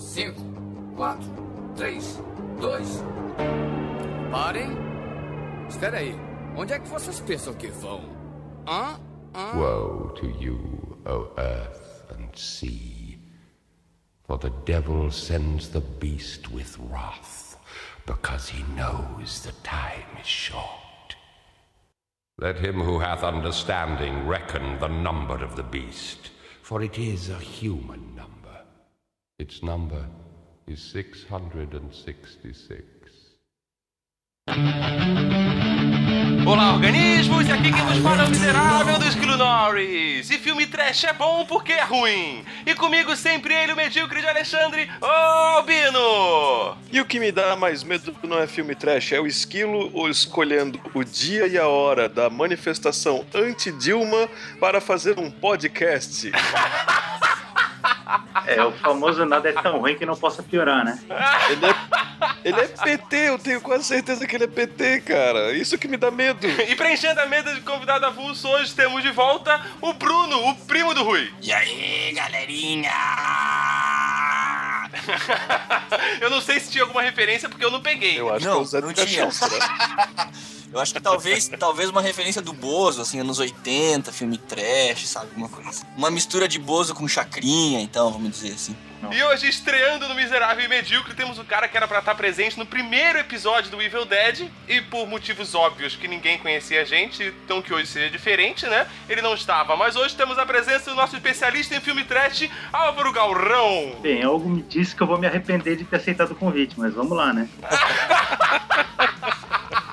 5, 4, 3, 2. Parem. Espera aí. Onde é que vocês pensam que vão? Hã? Hã? Woe to you, O earth and sea. For the devil sends the beast with wrath, because he knows the time is short. Let him who hath understanding reckon the number of the beast, for it is a human number. Its number is 666. Olá, organismos! E aqui quem nos fala é o miserável do Esquilo Norris. E filme trash é bom porque é ruim. E comigo sempre ele, o medíocre de Alexandre, ô Albino! E o que me dá mais medo não é filme trash, é o esquilo ou escolhendo o dia e a hora da manifestação anti-Dilma para fazer um podcast. É, o famoso nada é tão ruim que não possa piorar, né? Ele é, ele é PT, eu tenho quase certeza que ele é PT, cara. Isso que me dá medo. E preenchendo a mesa de convidado avulso, hoje temos de volta o Bruno, o primo do Rui. E aí, galerinha? eu não sei se tinha alguma referência porque eu não peguei. Eu acho Não, que Zé não tinha. Será? Eu acho que talvez, talvez uma referência do Bozo, assim, anos 80, filme trash, sabe? Alguma coisa assim. Uma mistura de Bozo com chacrinha, então, vamos dizer assim. E hoje, estreando no Miserável e Medíocre, temos o cara que era pra estar presente no primeiro episódio do Evil Dead. E por motivos óbvios que ninguém conhecia a gente, então que hoje seja diferente, né? Ele não estava. Mas hoje temos a presença do nosso especialista em filme trash, Álvaro Galrão. Bem, algo me diz que eu vou me arrepender de ter aceitado o convite, mas vamos lá, né?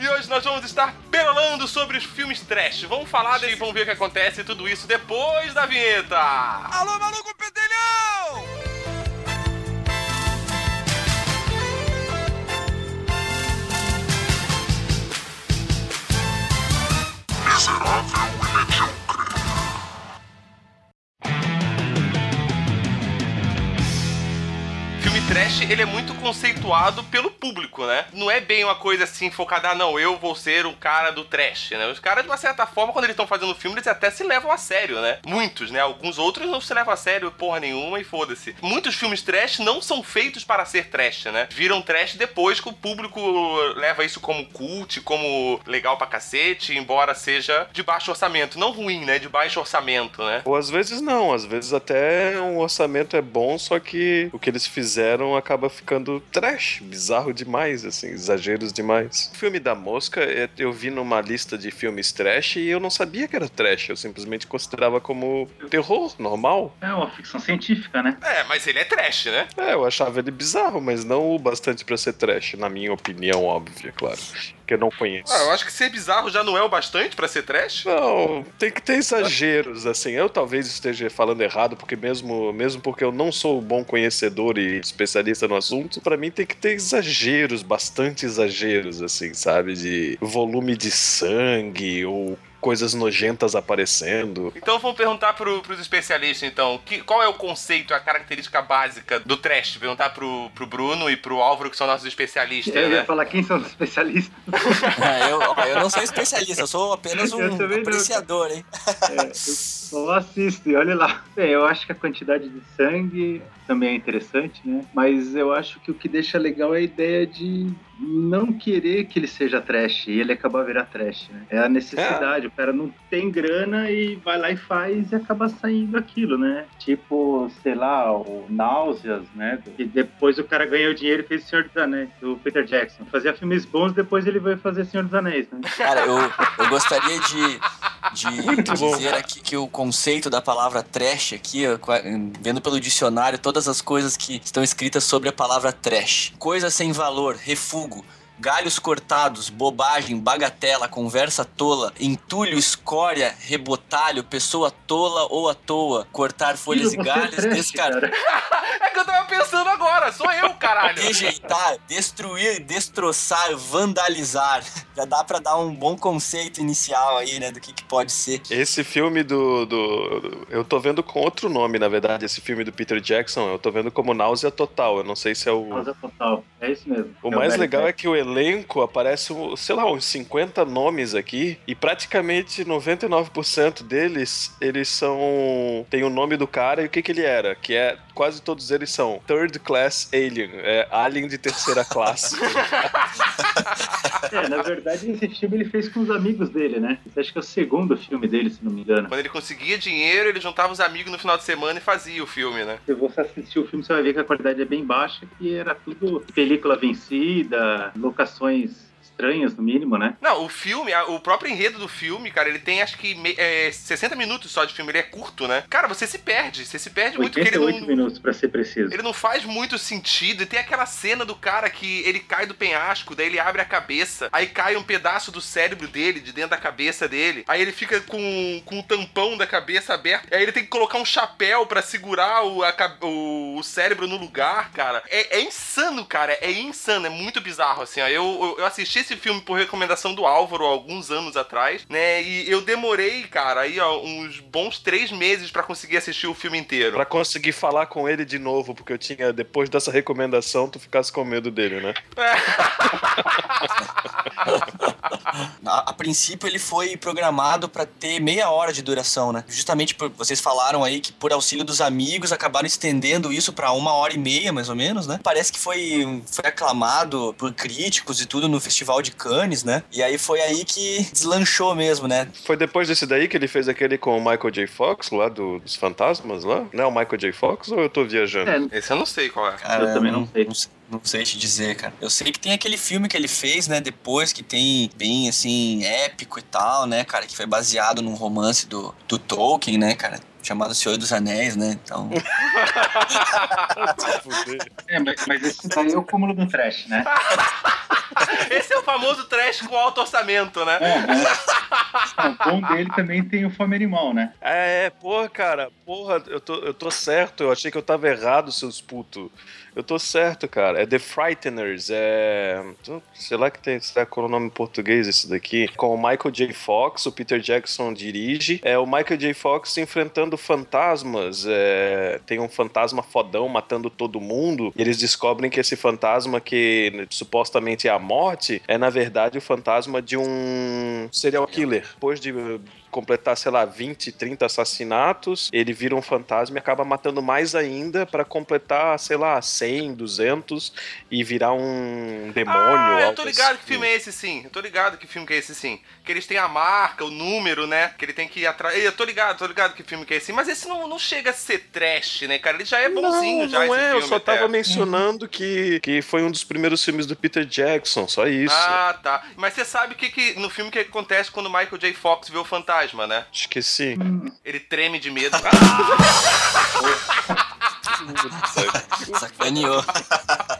E hoje nós vamos estar perolando sobre os filmes trash. Vamos falar e vamos ver o que acontece tudo isso depois da vinheta. Alô, maluco pedelhão! Ele é muito conceituado pelo público, né? Não é bem uma coisa assim focada, ah, não, eu vou ser um cara do trash, né? Os caras, de uma certa forma, quando eles estão fazendo filme, eles até se levam a sério, né? Muitos, né? Alguns outros não se levam a sério porra nenhuma e foda-se. Muitos filmes trash não são feitos para ser trash, né? Viram trash depois que o público leva isso como cult, como legal pra cacete, embora seja de baixo orçamento. Não ruim, né? De baixo orçamento, né? Ou às vezes não, às vezes até um orçamento é bom, só que o que eles fizeram acaba ficando trash, bizarro demais, assim, exageros demais. O filme da Mosca, é, eu vi numa lista de filmes trash e eu não sabia que era trash, eu simplesmente considerava como terror normal. É uma ficção científica, né? É, mas ele é trash, né? É, eu achava ele bizarro, mas não o bastante pra ser trash, na minha opinião, óbvia, claro. Que eu não conheço. Ah, eu acho que ser bizarro já não é o bastante pra ser trash. Não, tem que ter exageros, assim. Eu talvez esteja falando errado, porque mesmo, mesmo porque eu não sou um bom conhecedor e especialista no assunto, pra mim tem que ter exageros, bastante exageros, assim, sabe? De volume de sangue ou coisas nojentas aparecendo. Então vamos perguntar pro, pros especialistas, então, que, qual é o conceito, a característica básica do trash? Perguntar pro, pro Bruno e pro Álvaro, que são nossos especialistas, Eu ia né? falar quem são os especialistas. É, eu, ó, eu não sou especialista, eu sou apenas um Eu também não. apreciador, hein? É, eu só assisto e olha lá. Bem, eu acho que a quantidade de sangue também é interessante, né? Mas eu acho que o que deixa legal é a ideia de não querer que ele seja trash e ele acabar virar trash, né? É a necessidade. O cara não tem grana e vai lá e faz e acaba saindo aquilo, né? Tipo, sei lá, o Náuseas, né? E depois o cara ganhou dinheiro e fez Senhor dos Anéis, do Peter Jackson. Fazia filmes bons, depois ele veio fazer Senhor dos Anéis, né? Cara, eu, eu gostaria de, de dizer aqui que o conceito da palavra trash aqui, vendo pelo dicionário todas as coisas que estão escritas sobre a palavra trash. Coisa sem valor, refúgio, galhos cortados, bobagem, bagatela, conversa tola, entulho, escória, rebotalho, pessoa tola ou à toa, cortar folhas Filho, e é galhos, trash, descartar. cara. É que eu tava pensando agora, sou eu, caralho. Rejeitar, destruir, destroçar, vandalizar. Já dá pra dar um bom conceito inicial aí, né, do que, que pode ser. Esse filme do, do, Eu tô vendo com outro nome, na verdade, esse filme do Peter Jackson. Eu tô vendo como Náusea Total. Eu não sei se é o. Causa total. É isso mesmo. O É mais Velho legal é que o elenco aparece, um, sei lá, uns 50 nomes aqui e praticamente 99% deles, eles são tem o nome do cara e o que que ele era, que é quase todos eles são third class alien, é alien de terceira classe. É, na verdade, esse filme ele fez com os amigos dele, né? Esse acho que é o segundo filme dele, se não me engano. Quando ele conseguia dinheiro, ele juntava os amigos no final de semana e fazia o filme, né? Se você assistir o filme, você vai ver que a qualidade é bem baixa, que era tudo película vencida, locações estranhas, no mínimo, né? Não, o filme, o próprio enredo do filme, cara, ele tem acho que é, 60 minutos só de filme, ele é curto, né? Cara, você se perde, você se perde muito porque ele 88 não, minutos, pra ser preciso. Ele não faz muito sentido. E tem aquela cena do cara que ele cai do penhasco, daí ele abre a cabeça, aí cai um pedaço do cérebro dele, de dentro da cabeça dele. Aí ele fica com, com o tampão da cabeça aberto. Aí ele tem que colocar um chapéu pra segurar o, a o, o cérebro no lugar, cara. É, é insano, cara. É insano. É muito bizarro, assim, ó. Eu, eu, eu assisti esse filme por recomendação do Álvaro há alguns anos atrás, né? E eu demorei, cara, aí, ó, uns bons três meses pra conseguir assistir o filme inteiro. Pra conseguir falar com ele de novo, porque eu tinha, depois dessa recomendação, tu ficasse com medo dele, né? A, a princípio ele foi programado pra ter meia hora de duração, né? Justamente por vocês falaram aí que por auxílio dos amigos acabaram estendendo isso pra uma hora e meia, mais ou menos, né? Parece que foi, foi aclamado por críticos e tudo no Festival de Cannes, né? E aí foi aí que deslanchou mesmo, né? Foi depois desse daí que ele fez aquele com o Michael J. Fox, lá do- dos fantasmas lá? Não é o Michael J. Fox ou eu tô viajando? É, Esse eu não sei qual é. Cara, Eu também não sei. Não, não sei te dizer, cara. Eu sei que tem aquele filme que ele fez, né, depois, que tem bem, assim, épico e tal, né, cara, que foi baseado num romance do, do Tolkien, né, cara, chamado Senhor dos Anéis, né, então... é, mas, mas esse daí é o cúmulo do trash, né? Esse é o famoso trash com alto orçamento, né? É, o bom dele também tem o Fome Animal, né? É, é, porra, cara, porra, eu tô, eu tô certo, eu achei que eu tava errado, seus putos. Eu tô certo, cara. É The Frighteners, é. Sei lá que tem. Será qual é o nome em português esse daqui? Com o Michael J. Fox, o Peter Jackson dirige. É o Michael J. Fox enfrentando fantasmas. É, tem um fantasma fodão matando todo mundo. E eles descobrem que esse fantasma, que supostamente é a morte, é na verdade o fantasma de um serial killer. Depois de completar, sei lá, 20, 30 assassinatos, ele vira um fantasma e acaba matando mais ainda pra completar, sei lá, 100, 200 e virar um demônio. Ah, eu tô ligado assim. que filme é esse sim. Eu tô ligado que filme que é esse sim. Que eles têm a marca, o número, né? Que ele tem que ir atrás. Eu tô ligado, tô ligado que filme que é esse. Mas esse não, não chega a ser trash, né, cara? Ele já é bonzinho não, já não esse é, filme eu só até. tava mencionando que, que foi um dos primeiros filmes do Peter Jackson, só isso. Ah, tá. Mas você sabe o que, que no filme que acontece quando o Michael J. Fox vê o fantasma, né? Esqueci. Ele treme de medo. Sacaneou.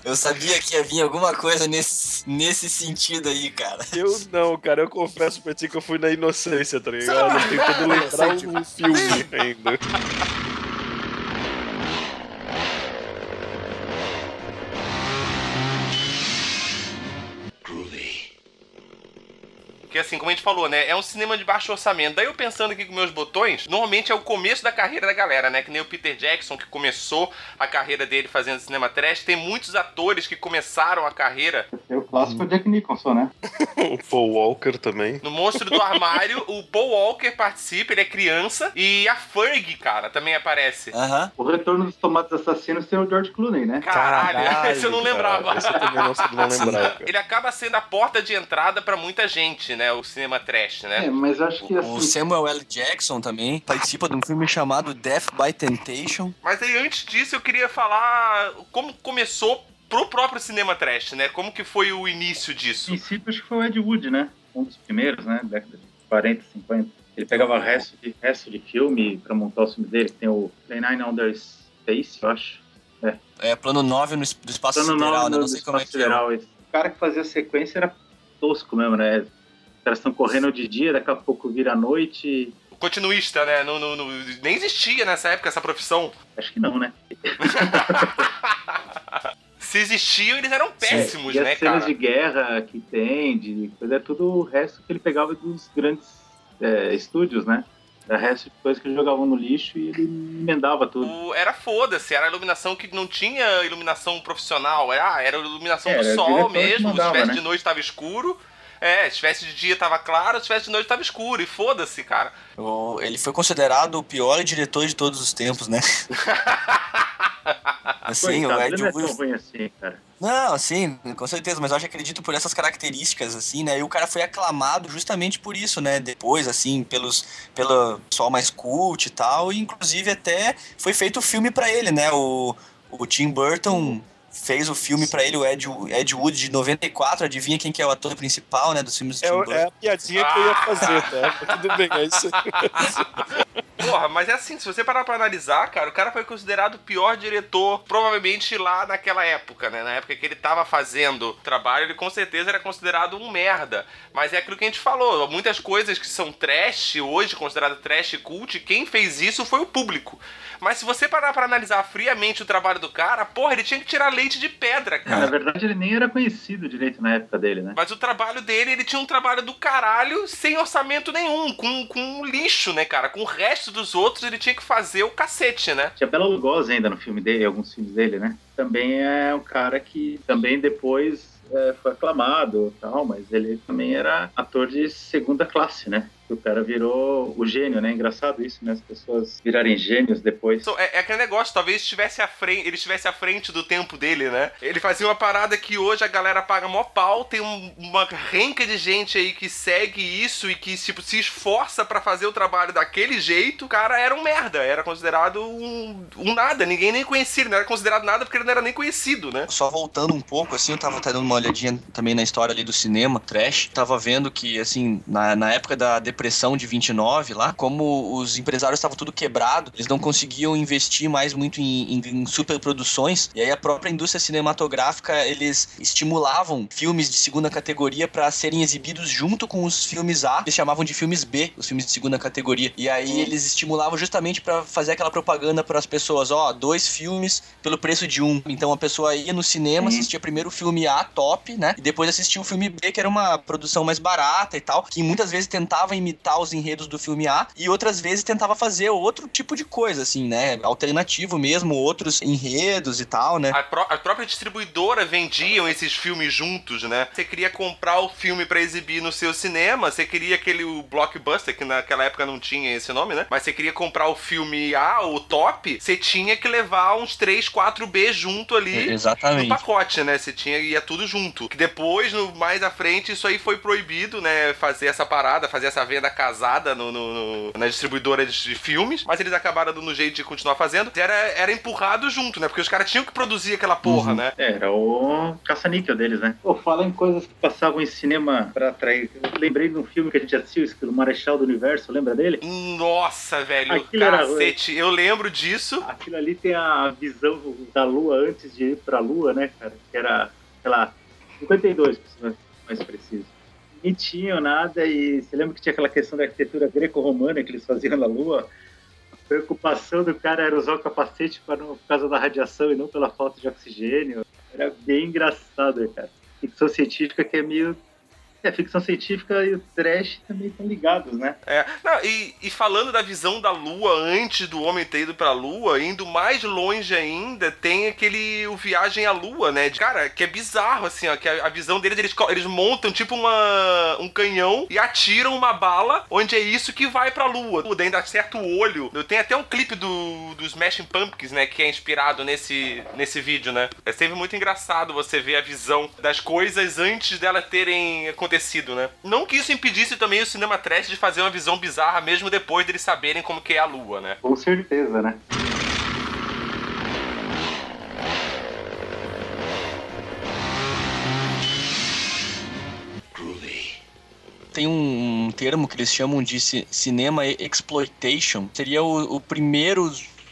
Eu sabia que ia vir alguma coisa nesse, nesse sentido aí, cara. Eu não, cara, eu confesso pra ti que eu fui na inocência, tá ligado? Tentando lembrar um filme ainda. Porque assim, como a gente falou, né? É um cinema de baixo orçamento. Daí eu pensando aqui com meus botões, normalmente é o começo da carreira da galera, né? Que nem o Peter Jackson, que começou a carreira dele fazendo cinema trash. Tem muitos atores que começaram a carreira É o clássico Jack Nicholson, né? O Paul Walker também. no Monstro do Armário. o Paul Walker participa, ele é criança. E a Ferg, cara, também aparece. Aham. O Retorno dos Tomates Assassinos tem o George Clooney, né? Caralho, esse eu não cara, lembrava. Esse eu também não, não lembrava. cara. Ele acaba sendo a porta de entrada pra muita gente, né? O cinema trash, né? É, mas eu acho que O assim. Samuel L. Jackson também participa de um filme chamado Death by Temptation. Mas aí antes disso eu queria falar como começou pro próprio cinema trash, né? Como que foi o início disso? princípio, acho que foi o Ed Wood, né? Um dos primeiros, né? Década de 40, 50. Ele pegava resto de, resto de filme pra montar o filme dele, que tem o Play Nine Under Space, eu acho. É, plano 9 no, do espaço Plano sideral, nove né? do Não sei como é Espaço que é. Sideral, esse. O cara que fazia a sequência era tosco mesmo, né? Os caras estão correndo de dia, daqui a pouco vira noite. O continuista, né? Não, não- não- nem existia nessa época essa profissão. Acho que não, né? Se existiam, eles eram péssimos, e as né, cenas cara? de guerra que tem, de coisa, é tudo o resto que ele pegava dos grandes é, estúdios, né? Era resto de coisa que eles jogavam no lixo e ele emendava tudo. O- era foda-se, era iluminação que não tinha iluminação profissional. Era, era iluminação É, do era o sol mesmo. mandava, se tivesse né? de noite tava escuro. É, se tivesse de dia tava claro, se tivesse de noite tava escuro. E foda-se, cara. O- Ele foi considerado o pior diretor de todos os tempos, né? assim, o Coitado, Ed ele não é tão Wood. ruim assim, cara. Não, sim, com certeza, mas eu acho que acredito por essas características, assim, né? E o cara foi aclamado justamente por isso, né? Depois, assim, pelos, pelo pessoal mais cult e tal, e inclusive até foi feito o filme pra ele, né? O, o Tim Burton fez o filme pra ele, o Ed, Ed Wood de 94, adivinha quem que é o ator principal, né? Dos filmes do É, Tim é a piadinha que eu ia fazer, tá? Mas Tudo bem, é isso aí. Porra, mas é assim, se você parar pra analisar, cara, o cara foi considerado o pior diretor, provavelmente lá naquela época, né? Na época que ele tava fazendo o trabalho, ele com certeza era considerado um merda. Mas é aquilo que a gente falou, muitas coisas que são trash, hoje considerado trash cult, quem fez isso foi o público. Mas se você parar pra analisar friamente o trabalho do cara, porra, ele tinha que tirar leite de pedra, cara. Na verdade, ele nem era conhecido direito na época dele, né? Mas o trabalho dele, ele tinha um trabalho do caralho sem orçamento nenhum, com, com lixo, né, cara? Com o resto dos outros, ele tinha que fazer o cacete, né? Tinha Bela Lugosi ainda no filme dele, alguns filmes dele, né? Também é um cara que também depois é, foi aclamado e tal, mas ele também era ator de segunda classe, né? O cara virou o gênio, né? Engraçado isso, né? As pessoas virarem gênios depois. So, É, é aquele negócio, talvez estivesse à frente, ele estivesse à frente do tempo dele, né? Ele fazia uma parada que hoje a galera paga mó pau, tem um- uma renca de gente aí que segue isso e que, tipo, se esforça pra fazer o trabalho daquele jeito. O cara era um merda, era considerado um, um nada, ninguém nem conhecia, ele não era considerado nada porque ele não era nem conhecido, né? Só voltando um pouco, assim, eu tava até dando uma olhadinha também na história ali do cinema, trash. Tava vendo que, assim, na, na época da depressão de 29 lá, como os empresários estavam tudo quebrado, eles não conseguiam investir mais muito em, em, em superproduções. E aí a própria indústria cinematográfica, eles estimulavam filmes de segunda categoria para serem exibidos junto com os filmes A. Eles chamavam de filmes B, os filmes de segunda categoria. E aí eles estimulavam justamente para fazer aquela propaganda para as pessoas, ó, dois filmes pelo preço de um. Então a pessoa ia no cinema, Sim. assistia primeiro o filme A, top, né? E depois assistia o filme B, que era uma produção mais barata e tal, que muitas vezes tentava imitar os enredos do filme A e outras vezes tentava fazer outro tipo de coisa, assim, né? Alternativo mesmo, outros enredos e tal, né? A, pró- a própria distribuidora vendiam esses filmes juntos, né? Você queria comprar o filme pra exibir no seu cinema, você queria aquele o blockbuster, que naquela época não tinha esse nome, né? Mas você queria comprar o filme A, o top, você tinha que levar uns 3, 4 B junto ali no Exatamente. pacote, né? Você tinha ia tudo junto. Que depois, no, mais à frente, isso aí foi proibido, né? Fazer essa parada, fazer essa venda casada no, no- no- na distribuidora de, filmes. Mas eles acabaram dando um jeito de continuar fazendo. Era, era empurrado junto, né? Porque os caras tinham que produzir aquela porra, Uhum. né? É, Era o caça-níquel deles, né? Pô, fala em coisas que passavam em cinema pra atrair. Eu lembrei de um filme que a gente assistiu, do Marechal do Universo, lembra dele? Nossa, velho, Aquilo era cacete. Eu lembro disso. Aquilo ali tem a visão da Lua antes de ir pra Lua, né, cara? Que era, sei lá, 52, pra ser mais preciso. Tinham nada e você lembra que tinha aquela questão da arquitetura greco-romana que eles faziam na Lua? A preocupação do cara era usar o capacete para não- por causa da radiação e não pela falta de oxigênio. Era bem engraçado, cara. Ficção científica que é meio... É, ficção científica e o trash também estão ligados, né? É, não, e, e falando da visão da Lua antes do homem ter ido pra Lua, indo mais longe ainda, tem aquele o Viagem à Lua, né? Cara, que é bizarro, assim, ó, que a, a visão deles, eles, eles montam tipo uma, um canhão e atiram uma bala, onde é isso que vai pra Lua. Daí ainda acerta o olho. Tem até um clipe do, dos Smashing Pumpkins, né, que é inspirado nesse, nesse vídeo, né? É sempre muito engraçado você ver a visão das coisas antes delas terem acontecido, né? Não que isso impedisse também o cinema trash de fazer uma visão bizarra mesmo depois deles saberem como que é a Lua, né? Com certeza, né? Tem um termo que eles chamam de ci- cinema exploitation. Seria o, o primeiro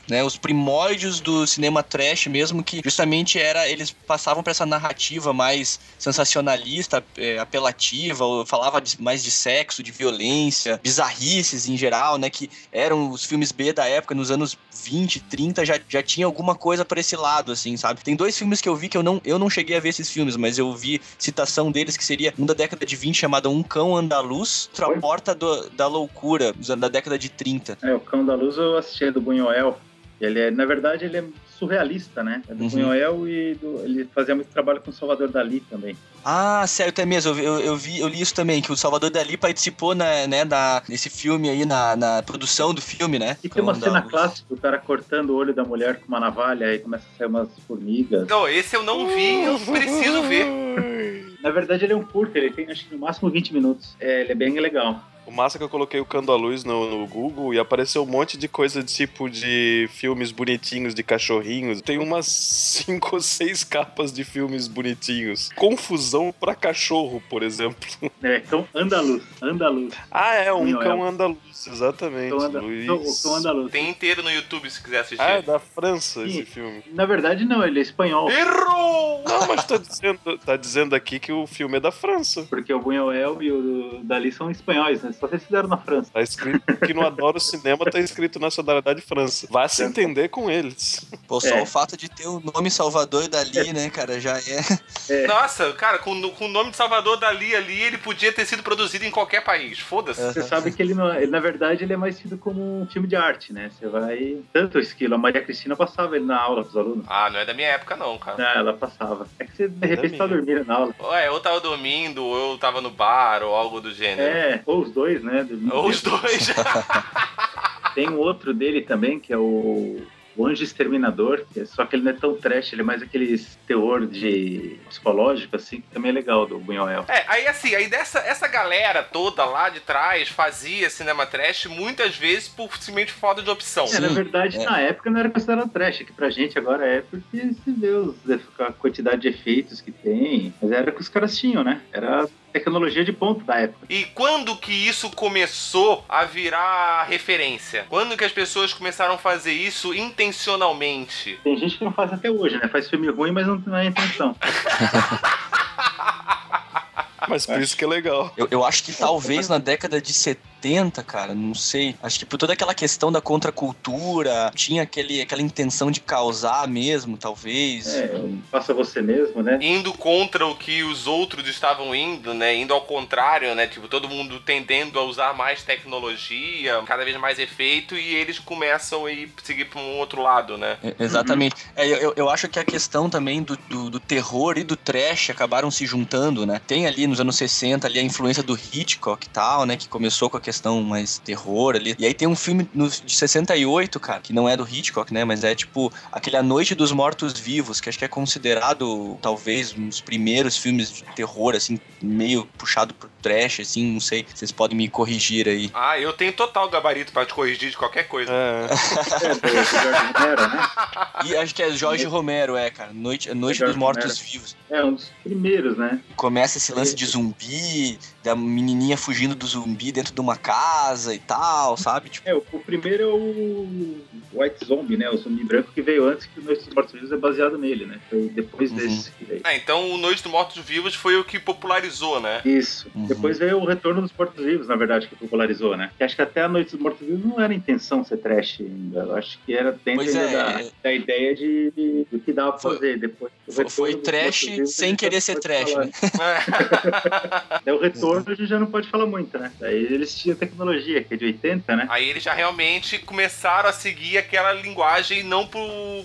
né? Os primórdios do cinema trash mesmo, que justamente era, eles passavam para essa narrativa mais sensacionalista, é, apelativa, falava de, mais de sexo, de violência, bizarrices em geral, né? Que eram os filmes B da época, nos anos 20, 30, já, já tinha alguma coisa para esse lado, assim, sabe? Tem dois filmes que eu vi que eu não, eu não cheguei a ver esses filmes, mas eu vi citação deles que seria um da década de 20 chamado Um Cão Andaluz, outra? Porta do- da Loucura, da década de 30. É, o Cão da Luz eu assisti do Buñuel. Ele é, na verdade, ele é surrealista, né? É do Uhum. Buñuel e do- ele fazia muito trabalho com o Salvador Dali também. Ah, sério, até mesmo. Eu, eu, vi, eu li isso também, que o Salvador Dali participou na, né, da, nesse filme aí, na, na produção do filme, né? E tem uma cena da clássica, o cara cortando o olho da mulher com uma navalha e começa a sair umas formigas. Não, esse eu não vi, eu preciso ver. Na verdade, ele é um curto, ele tem acho que no máximo 20 minutos. É, ele é bem legal. O massa é que eu coloquei o Cando à Luz no, no Google e apareceu um monte de coisa tipo de filmes bonitinhos de cachorrinhos. Tem umas cinco ou seis capas de filmes bonitinhos. Confusão pra cachorro, por exemplo. É, Cão Andaluz. Andaluz. Ah, é, um Buñuel. cão andaluz, exatamente. Cão anda, Luiz. Cão Andaluz. Tem inteiro no YouTube se quiser assistir. Ah, é da França Sim. esse filme. Na verdade, não, ele é espanhol. Errou! Não, mas tá dizendo, tá dizendo aqui que o filme é da França. Porque o Buñuel e o Dali são espanhóis, né? Só vocês fizeram na França. Tá escrito que no Adoro Cinema tá escrito Nacionalidade França. Vá se entender com eles. Pô, só É. o fato de ter o nome Salvador Dali, né, cara, já é. Nossa, cara, com, com o nome de Salvador Dali ali, ele podia ter sido produzido em qualquer país. Foda-se. Você sabe que ele, não, ele, na verdade, ele é mais tido como um filme de arte, né? Você vai. Tanto esquilo, a Maria Cristina passava ele na aula pros alunos. Ah, não é da minha época, não, cara. Ah, ela passava. É que você de repente tá dormindo na aula. Ué, eu tava dormindo, ou eu tava no bar, ou algo do gênero. É, ou os dois, né? dormindo. Ou os dois. Tem um outro dele também, que é o, o Anjo Exterminador, que é- só que ele não é tão trash, ele é mais aqueles terror de psicológico, assim, que também é legal do Buñuel. É, aí assim, aí dessa essa galera toda lá de trás fazia cinema trash muitas vezes por simplesmente falta de opção. É, na Sim, verdade, é. na época não era considerado trash, que pra gente agora é porque se vê os- a quantidade de efeitos que tem, mas era o que os caras tinham, né? Era tecnologia de ponta da época. E quando que isso começou a virar referência? Quando que as pessoas começaram a fazer isso intencionalmente? Tem gente que não faz até hoje, né? Faz filme ruim, mas não, não é intenção. Mas por isso que é legal. Eu, eu acho que talvez na década de 70, cara, não sei. Acho que por toda aquela questão da contracultura, tinha aquele, aquela intenção de causar mesmo, talvez. É, faça você mesmo, né? Indo contra o que os outros estavam indo, né? Indo ao contrário, né? Tipo, todo mundo tendendo a usar mais tecnologia, cada vez mais efeito, e eles começam a ir seguir para um outro lado, né? É, Exatamente. É, eu- eu, eu acho que a questão também do, do, do terror e do trash acabaram se juntando, né? Tem ali nos anos 60 ali a influência do Hitchcock e tal, né? Que começou com a questão mais terror ali. E aí tem um filme no- de 68, cara, que não é do Hitchcock, né? Mas é tipo aquele A Noite dos Mortos Vivos, que acho que é considerado talvez um dos primeiros filmes de terror, assim, meio puxado pro trash, assim, não sei. Vocês podem me corrigir aí. Ah, eu tenho total gabarito para te corrigir de qualquer coisa. É. É, do Jorge Romero, né? E acho que é Jorge Romero, é, cara. Noite, Noite Jorge dos Mortos Romero. Vivos. É um dos primeiros, né? Começa esse lance de zumbi, da menininha fugindo do zumbi dentro de uma casa e tal, sabe? Tipo, É, o, o primeiro é o White Zombie, né? O zumbi branco que veio antes que o Noite dos Mortos Vivos é baseado nele, né? Foi depois Uhum. desse que veio. Ah, então o Noite dos Mortos Vivos foi o que popularizou, né? Isso. Uhum. Depois veio o Retorno dos Mortos Vivos, na verdade, que popularizou, né? Que acho que até a Noite dos Mortos Vivos não era a intenção ser trash ainda. Eu acho que era dentro é, da, é. da ideia de, de- do que dava pra Foi- fazer. Depois, foi, Retorno foi trash sem querer ser trash, falar. né? Daí o Retorno a gente já não pode falar muito, né? Daí eles tinham tecnologia, que é de 80, né? Aí eles já realmente começaram a seguir aquela linguagem não por,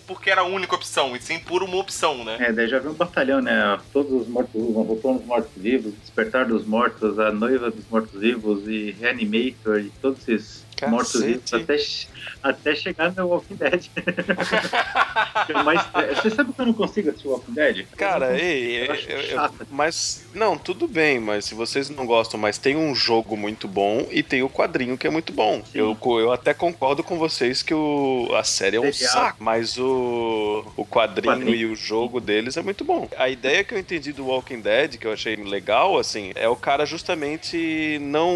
porque era a única opção, e sim por uma opção, né? É, daí já vem um batalhão, né? Todos os mortos-vivos, o Retorno dos Mortos-Vivos, Despertar dos Mortos, a Noiva dos Mortos-Vivos e Reanimator e todos esses Mortos-vivos até, até chegar no Walking Dead. Mais- Você sabe que eu não consigo assistir Walking Dead? Cara, Eu ei, eu eu- eu- mas não, tudo bem, mas se vocês não gostam, mas tem um jogo muito bom e tem o quadrinho que é muito bom. Eu, eu até concordo com vocês que o, a série é um saco, mas o, o quadrinho, Quadrinho. e o jogo deles é muito bom. A ideia que eu entendi do Walking Dead, que eu achei legal, assim, é o cara justamente não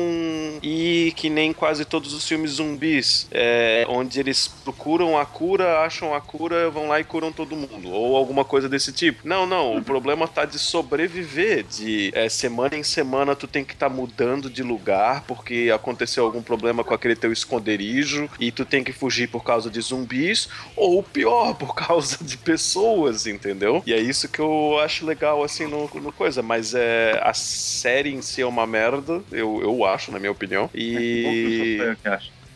ir que nem quase todos os filmes filmes zumbis, é, onde eles procuram a cura, acham a cura, vão lá e curam todo mundo, ou alguma coisa desse tipo. Não, não, o problema tá de sobreviver, de é, semana em semana tu tem que estar tá mudando de lugar porque aconteceu algum problema com aquele teu esconderijo e tu tem que fugir por causa de zumbis, ou pior, por causa de pessoas, entendeu? E é isso que eu acho legal, assim, no, no coisa, mas é, a série em si é uma merda, eu, eu acho, na minha opinião, e... É,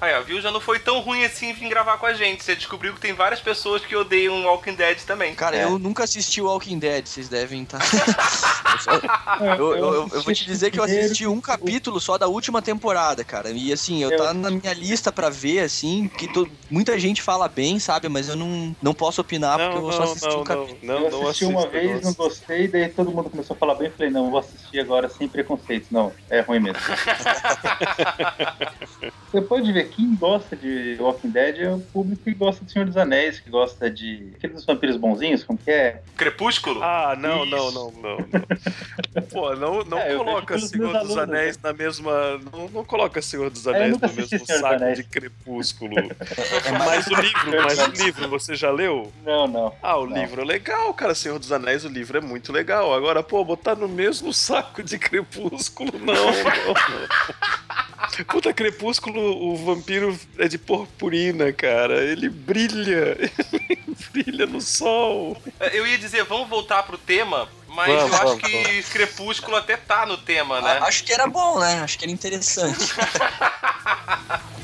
Aí, ó, viu? Já não foi tão ruim assim vir gravar com a gente. Você descobriu que tem várias pessoas que odeiam Walking Dead também. Cara, é. eu nunca assisti Walking Dead, vocês devem estar. eu, eu, eu, eu, vou te dizer que eu assisti um capítulo só da última temporada, cara. E assim, eu, tá na minha lista pra ver, assim, que tô, muita gente fala bem, sabe? Mas eu não, não posso opinar não, porque eu não, só assisti não, um capítulo. Não, eu assisti uma vez, não gostei, daí todo mundo começou a falar bem, falei, não, vou assistir agora sem preconceitos. Não, é ruim mesmo. Você pode ver, quem gosta de Walking Dead é o público que gosta de Senhor dos Anéis, que gosta de. aqueles vampiros bonzinhos, como que é? Crepúsculo? Ah, não, não, não, não, não. Pô, não, não É, coloca Senhor dos alunos, Anéis na mesma. Não, não coloca Senhor dos eu Anéis no mesmo Senhor saco de crepúsculo. É mais- Mas o livro, mas o livro, você já leu? Não, não. Ah, o Não. livro é legal, cara. Senhor dos Anéis, o livro é muito legal. Agora, pô, botar no mesmo saco de crepúsculo, não, não, não. Puta, crepúsculo, o vampiro é de purpurina, cara. Ele brilha. Ele brilha no sol. É, Eu ia dizer, vamos voltar pro tema, mas Vamos, eu acho vamos, que Crepúsculo até tá no tema, né? A- Acho que era bom, né? Acho que era interessante.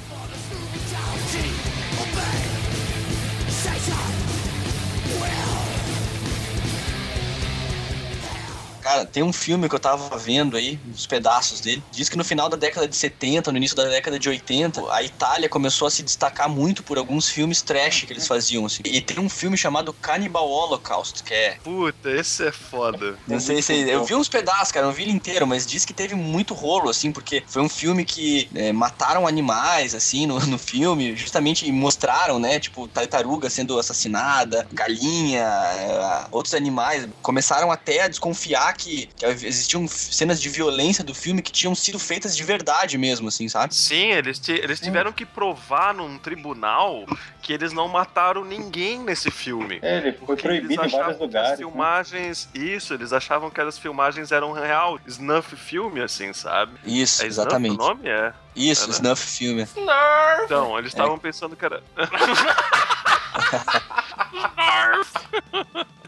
Cara, tem um filme que eu tava vendo aí, uns pedaços dele. Diz que no final da década de 70, no início da década de 80, a Itália começou a se destacar muito por alguns filmes trash que eles faziam. Assim. E tem um filme chamado Cannibal Holocaust, que é Puta, esse é foda. não sei se. Eu vi uns pedaços, cara, não vi ele inteiro, mas diz que teve muito rolo, assim, porque foi um filme que é, mataram animais, assim, no, no filme, justamente mostraram, né, tipo, tartaruga sendo assassinada, galinha, é, outros animais. Começaram até a desconfiar que, que existiam cenas de violência do filme que tinham sido feitas de verdade mesmo, assim, sabe? Sim, eles, eles tiveram que provar num tribunal que eles não mataram ninguém nesse filme. É, ele foi Porque proibido eles em achavam vários que lugares. As né? filmagens, isso, eles achavam que as filmagens eram real, snuff filme, assim, sabe? Isso, É exatamente. Snuff o nome? É. Isso, É, né? snuff filme. Então, eles estavam pensando que era.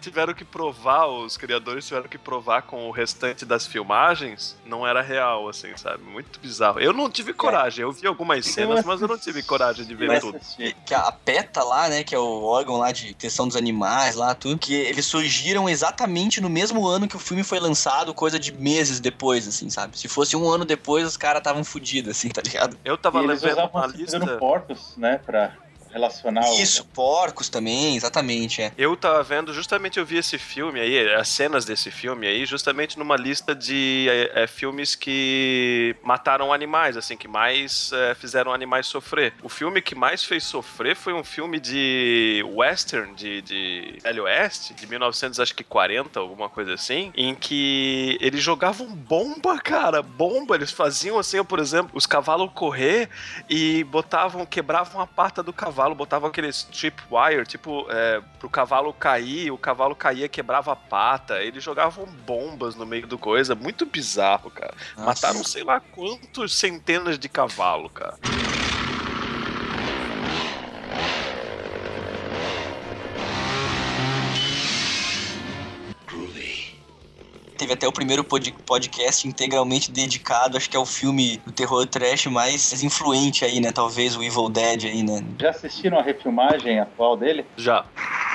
tiveram que provar, os criadores tiveram que provar com o restante das filmagens, não era real, assim, sabe? Muito bizarro. Eu não tive coragem, eu vi algumas cenas, mas eu não tive coragem de ver Mas- tudo. que a PETA lá, né, que é o órgão lá de proteção dos animais lá, tudo, que eles surgiram exatamente no mesmo ano que o filme foi lançado, coisa de meses depois, assim, sabe? Se fosse um ano depois, os caras estavam fodidos, assim, tá ligado? Eu tava E eles levando usavam uma lista. porcos, né, pra relacionar o- Isso, porcos também, exatamente, é. Eu tava vendo, justamente eu vi esse filme aí, as cenas desse filme aí, justamente numa lista de é, é, filmes que mataram animais, assim, que mais é, fizeram animais sofrer. O filme que mais fez sofrer foi um filme de western, de, de Velho Oeste, de 1940, alguma coisa assim, em que eles jogavam bomba, cara, bomba. Eles faziam assim, por exemplo, os cavalos correr e botavam, quebravam a pata do cavalo, botavam aqueles tripwire, tipo, é, pro cavalo cair, o cavalo caía, quebrava a pata. Eles jogavam bombas no meio do coisa, muito bizarro, cara. Nossa. Mataram sei lá quantos centenas de cavalo, cara. Teve até o primeiro pod- podcast integralmente dedicado, acho que é o filme do terror trash mais influente aí, né? Talvez o Evil Dead aí, né? Já assistiram a refilmagem atual dele? Já.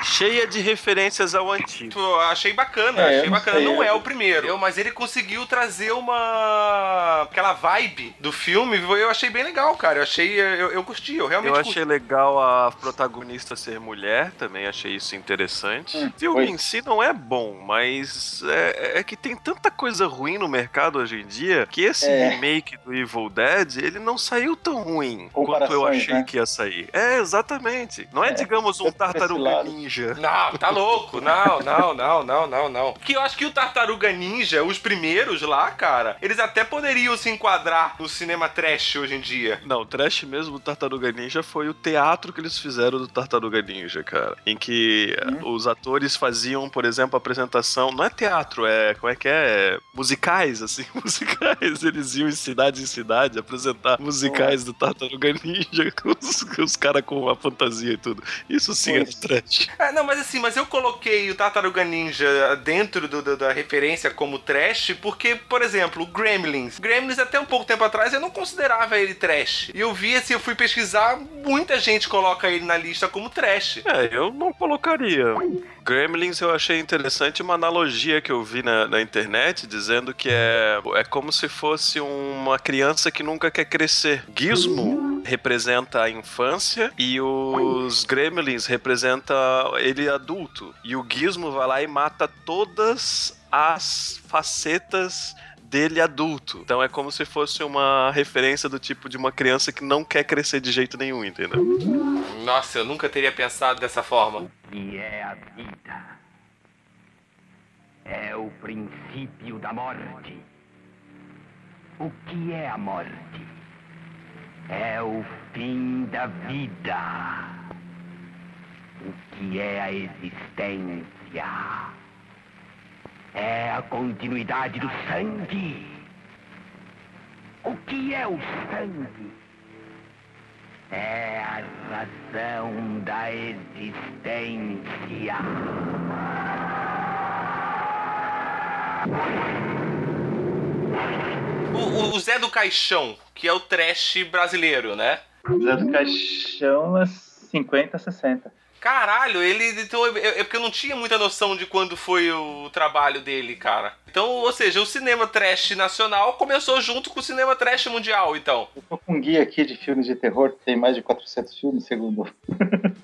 Cheia de referências ao antigo. Eu achei bacana, É, achei não bacana. sei, não é o primeiro, eu- mas ele conseguiu trazer uma. aquela vibe do filme. Eu achei bem legal, cara. Eu achei. Eu, eu curti, eu realmente Eu curti. achei legal a protagonista ser mulher, também achei isso interessante. Hum, o filme pois. em si não é bom, mas é, é que tem tanta coisa ruim no mercado hoje em dia que esse É. remake do Evil Dead, ele não saiu tão ruim quanto eu achei né? que ia sair. É, exatamente. Não é, É, digamos, um tartaruga ninja Ninja. Não, tá louco. Não, não, não, não, não, não. Que eu acho que o Tartaruga Ninja, os primeiros lá, cara, eles até poderiam se enquadrar no cinema trash hoje em dia. Não, o trash mesmo do Tartaruga Ninja foi o teatro que eles fizeram do Tartaruga Ninja, cara. Em que eh, os atores faziam, por exemplo, apresentação. Não é teatro, é. Como é que é? Musicais, assim. Musicais. Eles iam em cidade em cidade apresentar musicais do Tartaruga Ninja com os, os caras com a fantasia e tudo. Isso sim é trash. É, não, mas assim, mas eu coloquei o Tartaruga Ninja dentro do- do- da referência como trash, porque, por exemplo, o Gremlins. Gremlins, até um pouco tempo atrás, eu não considerava ele trash. E eu vi, assim, eu fui pesquisar, muita gente coloca ele na lista como trash. É, eu não colocaria. Gremlins eu achei interessante uma analogia que eu vi na, na internet dizendo que é, é como se fosse uma criança que nunca quer crescer. Gizmo representa a infância e os Gremlins representa ele adulto. E o Gizmo vai lá e mata todas as facetas dele adulto. Então é como se fosse uma referência do tipo de uma criança que não quer crescer de jeito nenhum, entendeu? Nossa, eu nunca teria pensado dessa forma. que é a vida. É o princípio da morte. O que é a morte? É o fim da vida. O que é a existência? É a continuidade do sangue. O que é o sangue? É a razão da existência. O, o- o Zé do Caixão, que é o trash brasileiro, né? Zé do Caixão é 50, 60. Caralho, ele. Então, é é porque eu não tinha muita noção de quando foi o trabalho dele, cara. Então, ou seja, o cinema trash nacional começou junto com o cinema trash mundial, então. Eu tô com um guia aqui de filmes de terror, que tem mais de 400 filmes, segundo.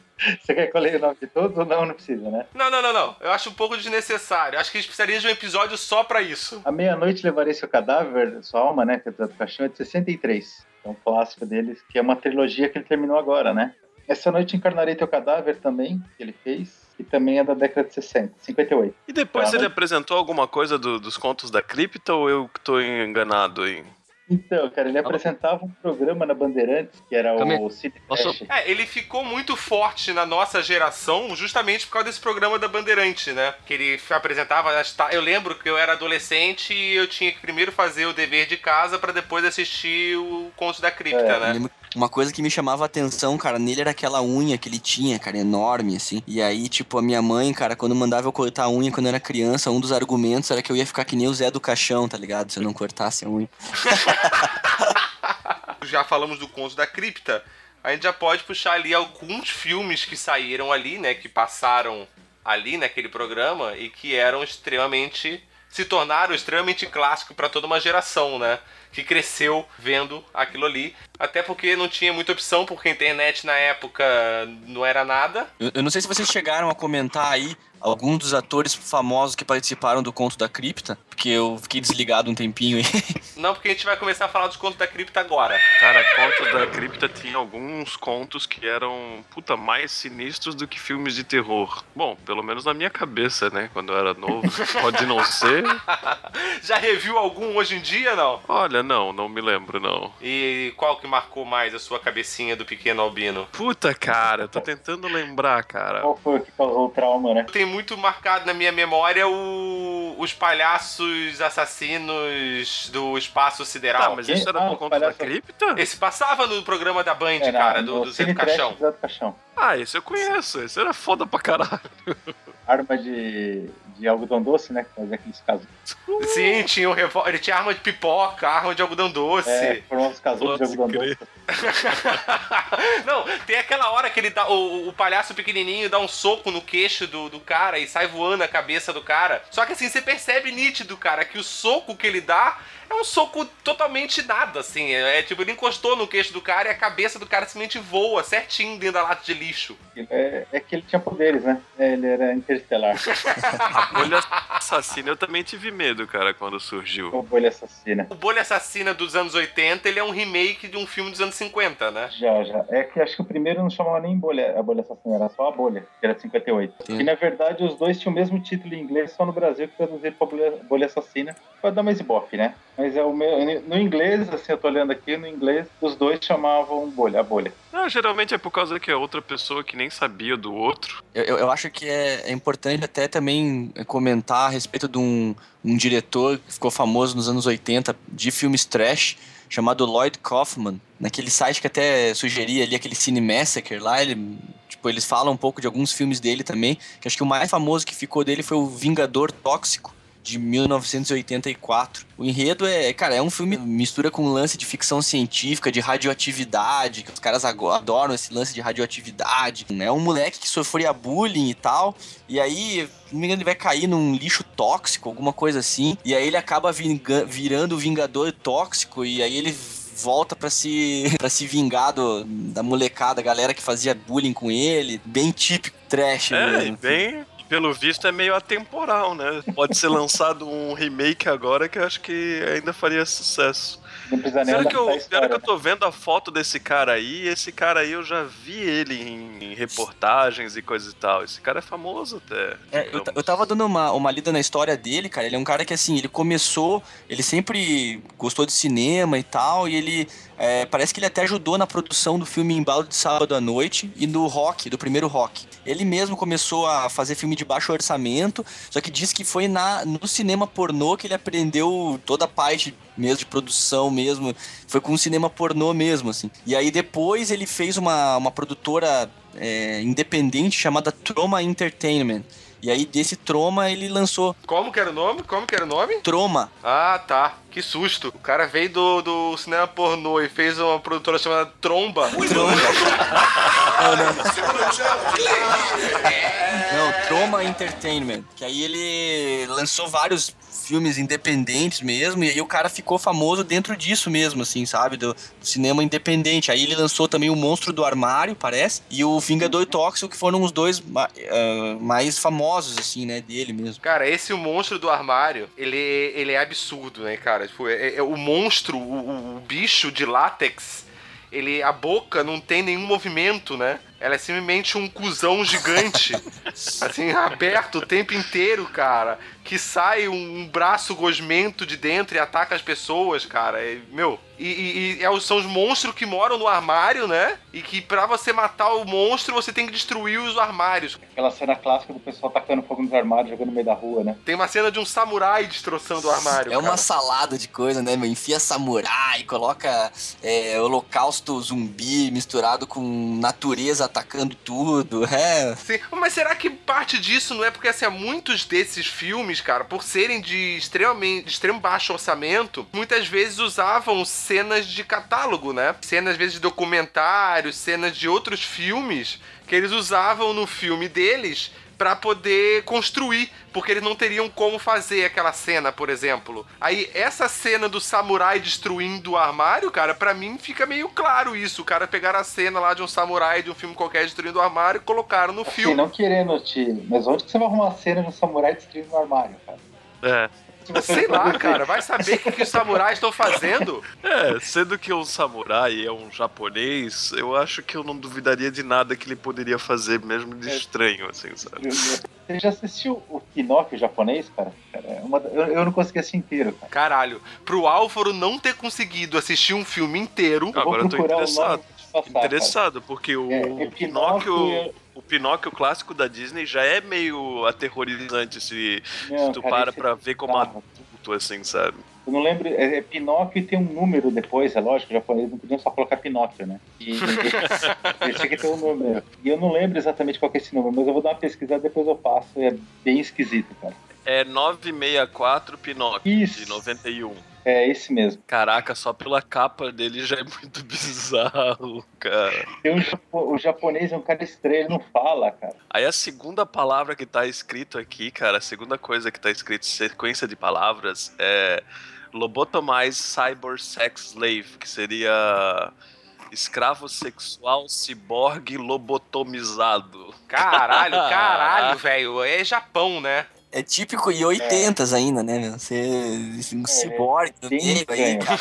Você quer que eu leia o nome de todos ou não? Não precisa, né? Não, não, não, não. Eu acho um pouco desnecessário. Acho que a gente precisaria de um episódio só pra isso. A Meia-Noite Levarei Seu Cadáver, Sua Alma, né? Que é do Caixão, é de 63. É um clássico deles, que é uma trilogia que ele terminou agora, né? Essa Noite Encarnarei Teu Cadáver também, que ele fez, que também é da década de 60, 58. E depois Ah, ele mas- apresentou alguma coisa do- dos contos da cripta ou eu que tô enganado aí? Então, cara, ele apresentava um programa na Bandeirantes, que era Também. o Cine Posso- Trash. É, ele ficou muito forte na nossa geração justamente por causa desse programa da Bandeirante, né? Que ele apresentava. ta- Eu lembro que eu era adolescente e eu tinha que primeiro fazer o dever de casa pra depois assistir o Conto da Cripta, É, Eu né? Uma coisa que me chamava atenção, cara, nele era aquela unha que ele tinha, cara, enorme, assim. E aí, tipo, a minha mãe, cara, quando mandava eu cortar a unha quando eu era criança, um dos argumentos era que eu ia ficar que nem o Zé do Caixão, tá ligado? Se eu não cortasse a unha. Já falamos do Conto da Cripta. A gente já pode puxar ali alguns filmes que saíram ali, né? Que passaram ali naquele programa e que eram extremamente. se tornaram extremamente clássicos pra toda uma geração, né? Que cresceu vendo aquilo ali. Até porque não tinha muita opção, porque a internet na época não era nada. Eu, eu não sei se vocês chegaram a comentar aí alguns dos atores famosos que participaram do Conto da Cripta, porque eu fiquei desligado um tempinho aí. Não, porque a gente vai começar a falar dos contos da cripta agora. Cara, contos da cripta tinha alguns contos que eram, puta, mais sinistros do que filmes de terror. Bom, pelo menos na minha cabeça, né? Quando eu era novo. Pode não ser. Já reviu algum hoje em dia, não? Olha, não, não me lembro, não. E qual que marcou mais a sua cabecinha do pequeno albino? Puta, cara, tô tentando lembrar, cara. Qual foi o que causou o trauma, né? Tem muito marcado na minha memória o- os palhaços assassinos do espaço sideral. Tá, mas isso era Ah, por conta da palhaços- cripta? Esse passava no programa da Band, Era cara, do, do Zé do Caixão. do Zé do Caixão. Ah, esse eu conheço. Esse era foda pra caralho. Arma de, de algodão doce, né? Que fazia aqueles casos. Sim, tinha um revólver. Ele tinha arma de pipoca, arma de algodão doce. É, foram os casulos de algodão crer. doce. Não, tem aquela hora que ele dá. O, o palhaço pequenininho dá um soco no queixo do, do cara e sai voando a cabeça do cara. Só que assim, você percebe nítido, cara, que o soco que ele dá é um soco totalmente nada, assim. É, é tipo, ele encostou no queixo do cara e a cabeça do cara simplesmente voa certinho dentro da lata de lixo. É, é que ele tinha poderes, né? É, ele era interestelar. A bolha assassina eu também tive medo, cara, quando surgiu. O bolha assassina. O Bolha Assassina dos anos 80, ele é um remake de um filme dos anos 50, né? Já, já. É que acho que o primeiro não chamava nem bolha, a bolha assassina, era só a bolha, que era de 58. Sim. E na verdade os dois tinham o mesmo título em inglês, só no Brasil que traduziram pra bolha, bolha assassina, pra dar mais ibope, né? Mas é o meu. No inglês, assim, eu tô olhando aqui, no inglês, os dois chamavam bolha, a bolha. Não, geralmente é por causa que é outra pessoa que nem sabia do outro. Eu, eu, eu acho que é, é importante até também comentar a respeito de um, um diretor que ficou famoso nos anos 80 de filmes trash, chamado Lloyd Kaufman. Naquele site que até sugeria ali, aquele Cine Massacre lá, ele, tipo, eles falam um pouco de alguns filmes dele também, que acho que o mais famoso que ficou dele foi o Vingador Tóxico, de 1984. O enredo é, cara, é um filme mistura com um lance de ficção científica, de radioatividade, que os caras agora adoram esse lance de radioatividade. É um moleque que sofria bullying e tal, e aí, não me engano, ele vai cair num lixo tóxico, alguma coisa assim, e aí ele acaba virando o Vingador Tóxico, e aí ele volta pra se para se vingar do- da molecada, galera que fazia bullying com ele, bem típico trash É, mesmo. bem. Pelo visto é meio atemporal, né? Pode ser lançado um remake agora que eu acho que ainda faria sucesso. Não precisa nem Pior que, eu, pior que eu tô vendo a foto desse cara aí, esse cara aí eu já vi ele em, em reportagens e coisa e tal. Esse cara é famoso até. É, eu, eu tava dando uma, uma lida na história dele, cara. Ele é um cara que, assim, ele começou, ele sempre gostou de cinema e tal, e ele. É, parece que ele até ajudou na produção do filme Embalo de Sábado à Noite e do Rock, do primeiro Rock. Ele mesmo começou a fazer filme de baixo orçamento, só que diz que foi na, no cinema pornô que ele aprendeu toda a parte mesmo de produção mesmo. Foi com o cinema pornô mesmo, assim. E aí depois ele fez uma, uma produtora é, independente chamada Troma Entertainment. E aí desse Troma ele lançou Como que era o nome? Como que era o nome? Troma. Ah, tá. Que susto. O cara veio do, do cinema pornô e fez uma produtora chamada Tromba. Não, Troma Entertainment. Que aí ele lançou vários filmes independentes mesmo, e aí o cara ficou famoso dentro disso mesmo, assim, sabe? Do, do cinema independente. Aí ele lançou também o Monstro do Armário, parece, e o Vingador Tóxico, que foram os dois ah, mais famosos, assim, né, dele mesmo. Cara, esse o monstro do armário, ele, ele é absurdo, né, cara? Tipo, é, é o monstro, o, o- o bicho de látex, ele, a boca não tem nenhum movimento, né? Ela é simplesmente um cuzão gigante, assim, aberto o tempo inteiro, cara. Que sai um, um braço gosmento de dentro e ataca as pessoas, cara. É, meu, e, e- e é são os monstros que moram no armário, né? E que pra você matar o monstro, você tem que destruir os armários. Aquela cena clássica do pessoal tacando fogo nos armários, jogando no meio da rua, né? Tem uma cena de um samurai destroçando o armário. É uma cara. salada de coisa, né, meu? Enfia samurai, coloca é, holocausto zumbi misturado com natureza atacando tudo. É. Sim, mas será que parte disso não é porque assim, muitos desses filmes, cara, por serem de extremamente de extremo baixo orçamento, muitas vezes usavam cenas de catálogo, né? Cenas às vezes de documentários, cenas de outros filmes que eles usavam no filme deles pra poder construir, porque eles não teriam como fazer aquela cena, por exemplo. Aí essa cena do samurai destruindo o armário, cara, pra mim fica meio claro isso. O cara pegaram a cena lá de um samurai de um filme qualquer destruindo o armário e colocaram no Assim, filme. não querendo te. Mas onde que você vai arrumar uma cena de um samurai destruindo um armário, cara? É. Sei lá, cara, vai saber o que, que os samurais estão fazendo. É, sendo que um samurai é um japonês, eu acho que eu não duvidaria de nada que ele poderia fazer, mesmo de É. estranho, assim, sabe? Você já assistiu o Pinóquio japonês, cara? Cara, é uma eu, eu não consegui assistir inteiro, cara. Caralho, pro Álvaro não ter conseguido assistir um filme inteiro, Eu Agora eu tô procurar o interessado. pra passar, cara. Porque o, É, é Pinóquio Pinóquio. O Pinóquio clássico da Disney já é meio aterrorizante se, se Não, tu cara, para esse é pra ver como adulto, assim, sabe? Eu não lembro, é, é Pinóquio e tem um número depois, é lógico, os japoneses não podiam só colocar Pinóquio, né? E, tinha que ter um número. E eu não lembro exatamente qual é esse número, mas eu vou dar uma pesquisada depois eu passo. É bem esquisito, cara. É 964 Pinóquio, Isso. de 91. É esse mesmo. Caraca, só pela capa dele já é muito bizarro, cara. Tem um japo- o japonês é um cara estranho, ele não fala, cara. Aí a segunda palavra que tá escrito aqui, cara, a segunda coisa que tá escrito, sequência de palavras, é Lobotomize Cyber Sex Slave, que seria escravo sexual ciborgue lobotomizado. Caralho, caralho, velho. É Japão, né? É típico e 80 ainda, né, meu? Você. Um ciborgue no sim, meio aí, é. cara.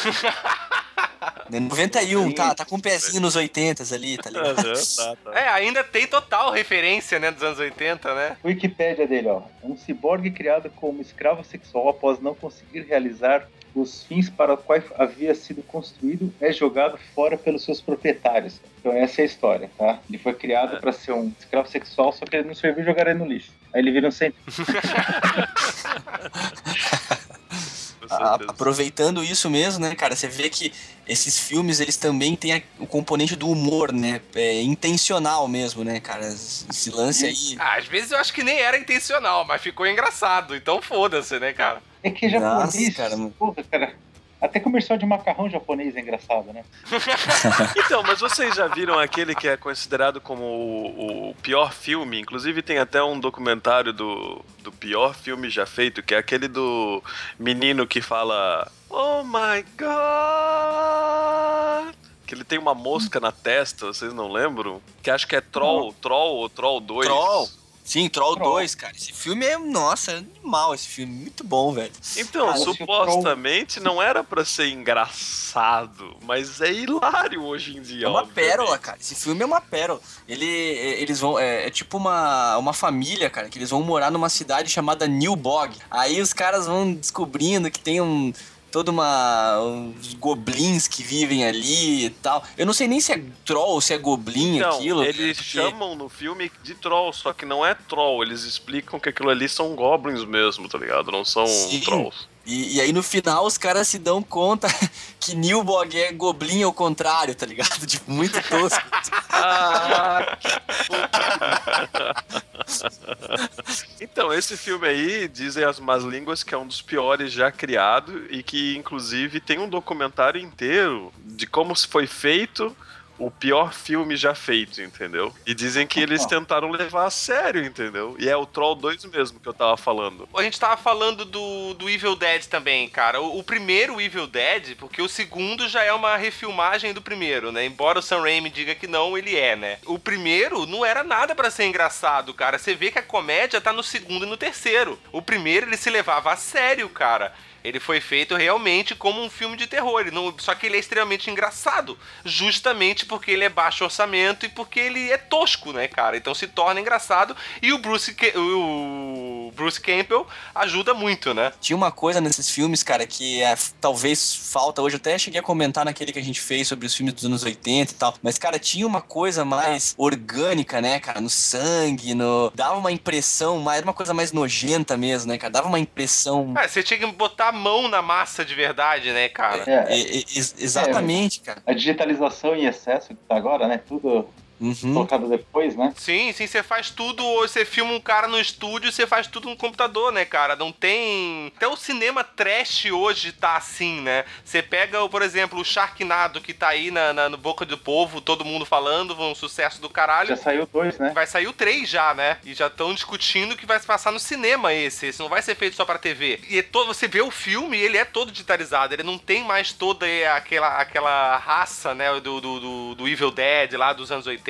É 91, tá, tá com um pezinho nos 80 ali, tá ligado? tá, tá. É, ainda tem total referência, né, dos anos 80, né? Wikipédia dele, ó. Um ciborgue criado como escravo sexual após não conseguir realizar os fins para os quais havia sido construído é jogado fora pelos seus proprietários. Então essa é a história, tá? Ele foi criado para ser um escravo sexual, só que ele não serviu ele no lixo. Aí ele vira um sem. A- aproveitando isso mesmo, né, cara? Você vê que esses filmes, eles também têm a- o componente do humor, né? É intencional mesmo, né, cara? Esse lance aí. Ah, às vezes eu acho que nem era intencional, mas ficou engraçado. Então foda-se, né, cara? É que é Nossa, cara, mano. porra, cara. Até comercial de macarrão japonês é engraçado, né? Então, mas vocês já viram aquele que é considerado como o, o pior filme? Inclusive tem até um documentário do, do pior filme já feito, que é aquele do menino que fala Oh my God! Que ele tem uma mosca na testa, vocês não lembram? Que acho que é Troll, Troll ou Troll 2. Troll. Sim, Troll, Troll. 2, cara. Esse filme é, nossa, é animal esse filme. Muito bom, velho. Então, Cara, supostamente não era pra ser engraçado, mas é hilário hoje em dia. É uma obviamente. pérola, cara. Esse filme é uma pérola. Ele, é- eles vão. É, é tipo uma, uma família, cara, que eles vão morar numa cidade chamada Newbog. Aí os caras vão descobrindo que tem um. Toda uma. uns goblins que vivem ali e tal. Eu não sei nem se é troll ou se é goblin Então, aquilo. eles porque- chamam no filme de troll, só que não é troll. Eles explicam que aquilo ali são goblins mesmo, tá ligado? Não são Sim. trolls. E, e aí no final os caras se dão conta que Newbog é goblin ao contrário, tá ligado? Tipo, muito tosco. Então, esse filme aí, dizem as más línguas que é um dos piores já criado e que, inclusive, tem um documentário inteiro de como foi feito o pior filme já feito, entendeu? E dizem que eles tentaram levar a sério, entendeu? E é o Troll 2 mesmo que eu tava falando. A gente tava falando do, do Evil Dead também, cara. O, o primeiro Evil Dead, porque o segundo já é uma refilmagem do primeiro, né? Embora o Sam Raimi diga que não, ele é, né? O primeiro não era nada pra ser engraçado, cara. Você vê que a comédia tá no segundo e no terceiro. O primeiro ele se levava a sério, cara. Ele foi feito realmente como um filme de terror. Ele não, só que ele é extremamente engraçado. Justamente porque ele é baixo orçamento e porque ele é tosco, né, cara? Então se torna engraçado. E o Bruce, o Bruce Campbell ajuda muito, né? Tinha uma coisa nesses filmes, cara, que é, talvez falta hoje. Eu até cheguei a comentar naquele que a gente fez sobre os filmes dos anos 80 e tal. Mas, cara, tinha uma coisa mais orgânica, né, cara? No sangue, no. Dava uma impressão, mais- era uma coisa mais nojenta mesmo, né, cara? Dava uma impressão. Ah, você tinha que botar a mão na massa de verdade, né, cara? É, É, é, ex- exatamente, cara. a digitalização em excesso que tá agora, né? Tudo Uhum. colocado depois, né? Sim, sim, você faz tudo, ou você filma um cara no estúdio, você faz tudo no computador, né, cara? Não tem. Até o cinema trash hoje tá assim, né? Você pega, por exemplo, o Sharknado que tá aí na, na no boca do povo, todo mundo falando, um sucesso do caralho. Já saiu dois, né? Vai sair o 3 já, né? E já estão discutindo que vai se passar no cinema esse. Esse não vai ser feito só pra TV. E é todo, você vê o filme, ele é todo digitalizado. Ele não tem mais toda aquela, aquela raça, né? Do, do, do, do Evil Dead lá dos anos 80.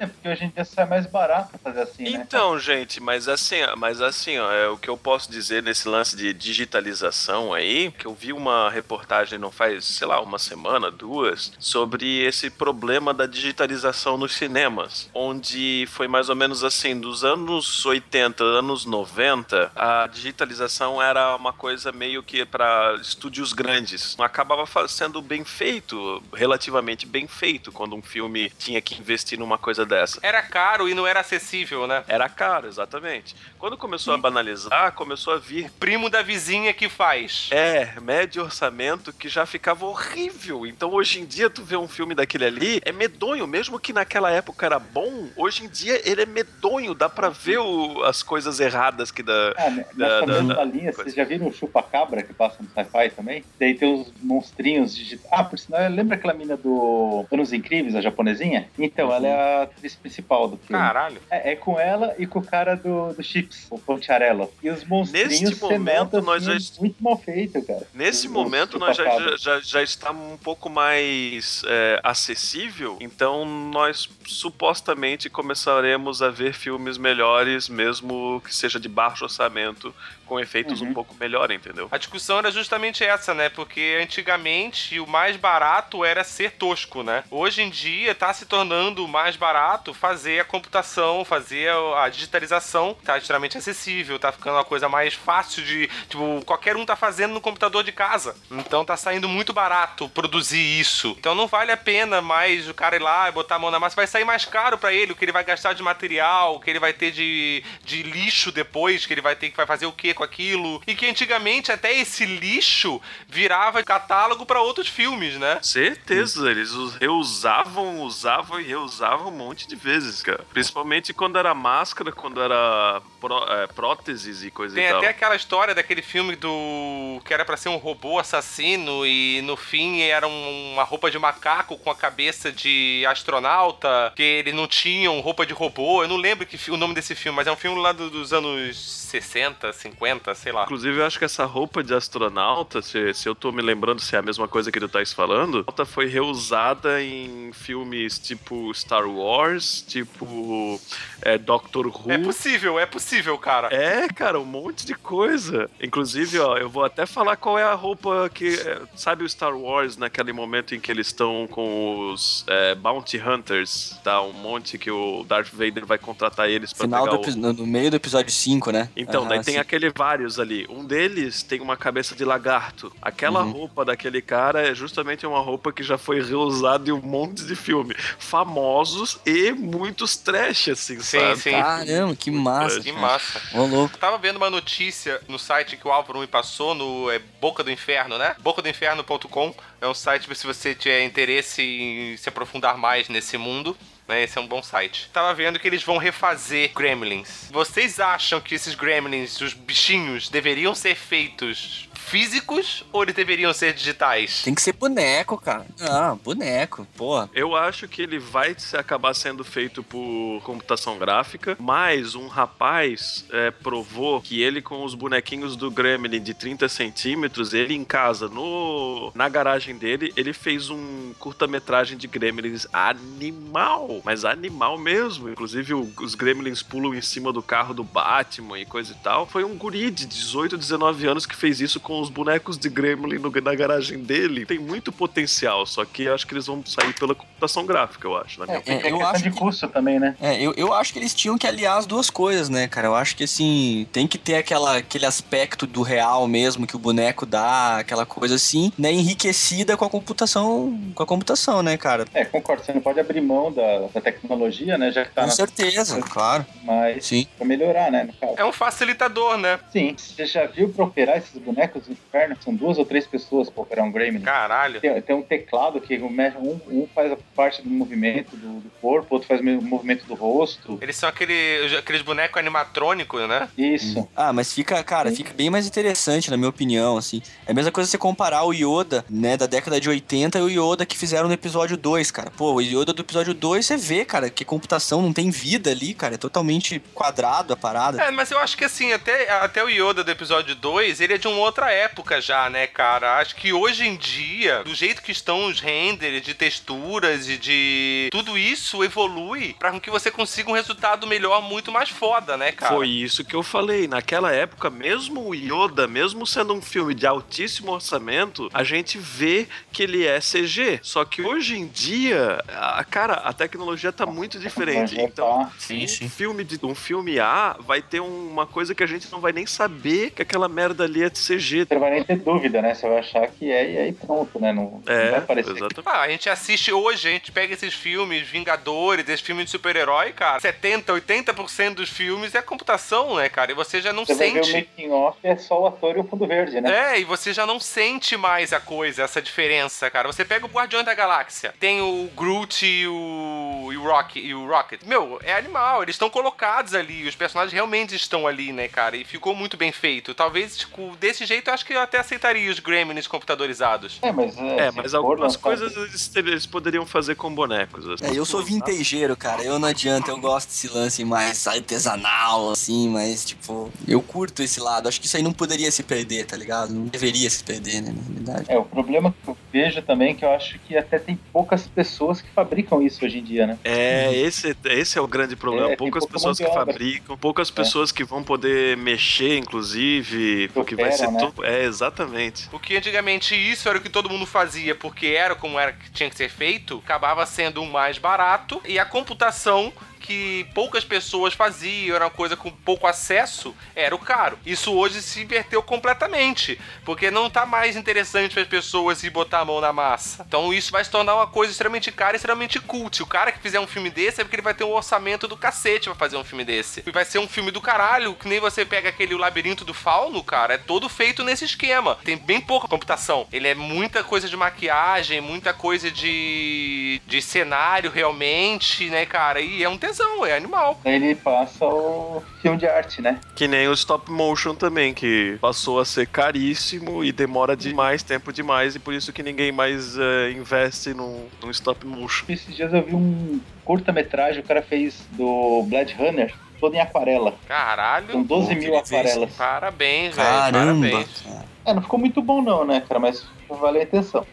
É porque hoje em dia sai mais barato fazer assim, né? Então, gente, mas assim, mas assim, ó, é o que eu posso dizer nesse lance de digitalização aí, que eu vi uma reportagem não faz, sei lá, uma semana, duas, sobre esse problema da digitalização nos cinemas, onde foi mais ou menos assim, dos anos 80, anos 90, a digitalização era uma coisa meio que para estúdios grandes. Acabava sendo bem feito, relativamente bem feito, quando um filme tinha que investir numa coisa dessa. Era caro e não era acessível, né? Era caro, exatamente. Quando começou a banalizar, começou a vir. Primo da vizinha que faz. É, médio orçamento que já ficava horrível. Então hoje em dia tu vê um filme daquele ali, é medonho, mesmo que naquela época era bom, hoje em dia ele é medonho, dá pra ver o- as coisas erradas que dá. Ah, ne- Da- da- mesma da- linha, coisa. vocês já viram o Chupa-Cabra que passa no sci-fi também? Daí tem os monstrinhos digitais. Ah, por sinal, lembra aquela mina do Anos Incríveis, a japonesinha? Então, ela é a atriz principal do filme. Caralho. É, é com ela e com o cara do, do Chips, o Pontiarello. E os monstrinhos Neste momento, nós já- é muito mal feito, cara. Nesse Os- momento, nós já, já, já está um pouco mais é, acessível, então nós supostamente começaremos a ver filmes melhores, mesmo que seja de baixo orçamento, com efeitos Uhum. um pouco melhor, entendeu? A discussão era justamente essa, né? Porque antigamente o mais barato era ser tosco, né? Hoje em dia tá se tornando mais barato fazer a computação, fazer a digitalização, tá extremamente acessível, tá ficando uma coisa mais fácil de. Tipo, qualquer um tá fazendo no computador de casa. Então tá saindo muito barato produzir isso. Então não vale a pena mais o cara ir lá e botar a mão na massa. Vai sair mais caro pra ele, o que ele vai gastar de material, o que ele vai ter de, de lixo depois, que ele vai ter que vai fazer o que com aquilo. E que antigamente até esse lixo virava catálogo pra outros filmes, né? Certeza, eles reusavam, usavam e reusavam um monte de vezes, cara. Principalmente quando era máscara, quando era pró- é, próteses e coisa Tem e tal. até aquela história daquele filme do. que era pra ser um robô assassino e no fim era um- uma roupa de macaco com a cabeça de astronauta, que ele não tinha um roupa de robô. Eu não lembro que, o nome desse filme, mas é um filme lá do- dos anos 60, 50, sei lá. Inclusive, eu acho que essa roupa de astronauta, se, se eu tô me lembrando se é a mesma coisa que tu tá falando, ela foi reusada em filmes tipo Star Wars, tipo é, Doctor Who. É possível, é possível, cara. É, cara, um monte de coisa. Inclusive, ó, eu vou até falar qual é a roupa que. é, Sabe o Star Wars, naquele momento em que eles estão com os é, Bounty Hunters, tá? Um monte que o Darth Vader vai contratar eles pra Final pegar do, o... no meio do episódio 5, né? Então, Aham, daí tem aquele vários ali. Um deles tem uma cabeça de lagarto. Aquela Uhum. roupa daquele cara é justamente uma roupa que já foi reusada em um monte de filme. Famosos e muitos trash, assim, Sim, sabe? sim. Caramba, que massa. Que. Massa. Ô, louco. Tava vendo uma notícia no site que o Álvaro me passou, no é, Boca do Inferno, né? bocadoinferno.com é um site se você tiver interesse em se aprofundar mais nesse mundo. Né, esse é um bom site. Tava vendo que eles vão refazer Gremlins. Vocês acham que esses Gremlins, os bichinhos, deveriam ser feitos físicos ou eles deveriam ser digitais? Tem que ser boneco, cara. Ah, boneco, porra. Eu acho que ele vai se- acabar sendo feito por computação gráfica, mas um rapaz é, provou que ele com os bonequinhos do Gremlin de 30 centímetros, ele em casa, no, na garagem dele, ele fez um curta-metragem de Gremlins animal, mas animal mesmo. Inclusive o- os Gremlins pulam em cima do carro do Batman e coisa e tal. Foi um guri de 18, 19 anos que fez isso com os bonecos de Gremlin no- na garagem dele. Tem muito potencial, só que eu acho que eles vão sair pela computação gráfica, eu acho, na minha É, tem É, eu acho de que- custo também, né? É, eu, eu acho que eles tinham que aliar as duas coisas, né, cara? Eu acho que, assim, tem que ter aquela, aquele aspecto do real mesmo que o boneco dá, aquela coisa assim, né, enriquecida com a computação, com a computação, né, cara? É, concordo. Você não pode abrir mão da, da tecnologia, né? Já que tá Com na... certeza, claro. Mas Sim. pra melhorar, né? No caso. É um facilitador, né? Sim. Você já viu pra operar esses bonecos inferno? São duas ou três pessoas pra operar um Gremlin. Caralho. Tem, tem um teclado que mexe- um, um faz a parte do movimento do, do corpo, outro faz o movimento do rosto. Eles são aquele, aqueles bonecos animatrônicos, né? Isso. Ah, mas fica, cara, fica bem mais interessante, na minha opinião, assim. É a mesma coisa você comparar o Yoda, né, da década de 80 e o Yoda que fizeram no episódio 2, cara. Pô, o Yoda do episódio 2, você vê, cara, que computação não tem vida ali, cara. É totalmente quadrado a parada. É, mas eu acho que assim, até, até o Yoda do episódio 2, ele é de uma outra época já, né, cara? Acho que hoje em dia, do jeito que estão os renders de texturas e de. Tudo isso evolui pra que você consiga um resultado melhor, muito mais foda, né, cara? Foi isso que eu falei. Naquela época, mesmo o Yoda, mesmo sendo um filme de altíssimo orçamento, a gente vê que ele é CG. Só que hoje em dia, a, cara, a tecnologia tá muito diferente. Já Então, tá. Sim, um filme, de, um filme A vai ter uma coisa que a gente não vai nem saber que aquela merda ali é de CG. Você não vai nem ter dúvida, né? Você vai achar que é e aí pronto, né? Não, não É, vai parecer. exatamente. Ah, a gente assiste hoje, a gente pega esses filmes, Vingadores, esses filmes de super-herói, cara. 70, 80% dos filmes é computação, né, cara? E você já não Você vai ver o sente. making off é só o ator e o fundo verde, né? É, e você já não sente mais a coisa, essa diferença, cara. Você pega o Guardião da Galáxia, tem o Groot e o, e o, Rock, e o Rocket. Meu, é animal, eles estão colocados ali, os personagens realmente estão ali, né, cara? E ficou muito bem feito. Talvez, tipo, desse jeito eu acho que eu até aceitaria os Gremlins computadorizados. É, mas. É, se mas algumas coisas eles, eles poderiam fazer com bonecos. assim. É, eu sou vintejeiro, cara. Eu não adianta, eu gosto desse lance mais artesanal, assim, mas, tipo, eu curto esse lado. Acho que isso aí não poderia se perder, tá ligado? Não deveria se perder, né, na realidade. É, o problema que eu vejo também é que eu acho que até tem poucas pessoas que fabricam isso hoje em dia, né? É, esse, esse é o grande problema. É, poucas pouca pessoas que fabricam, poucas pessoas que vão poder mexer, inclusive, porque vai ser né? É, exatamente. Porque antigamente isso era o que todo mundo fazia, porque era como era que tinha que ser feito, acabava sendo um mais barato e a computação que poucas pessoas faziam, era uma coisa com pouco acesso, era o caro. Isso hoje se inverteu completamente, porque não tá mais interessante para as pessoas ir botar a mão na massa. Então isso vai se tornar uma coisa extremamente cara e extremamente cult. O cara que fizer um filme desse é porque ele vai ter um orçamento do cacete pra fazer um filme desse. E vai ser um filme do caralho, que nem você pega aquele O Labirinto do Fauno, cara, é todo feito nesse esquema. Tem bem pouca computação. Ele é muita coisa de maquiagem, muita coisa de de cenário realmente, né, cara? E é um tesão, é animal. Ele passa o filme de arte, né? Que nem o stop motion também, que passou a ser caríssimo e demora demais, tempo demais, e por isso que ninguém mais é, investe num, num stop motion. Esses dias eu vi um curta-metragem, o cara fez do Blade Runner, todo em aquarela. Caralho. Com 12 Pô, mil aquarelas. Parabéns, velho. Caramba, Parabéns. cara. É, não ficou muito bom não, né, cara? Mas vale a intenção.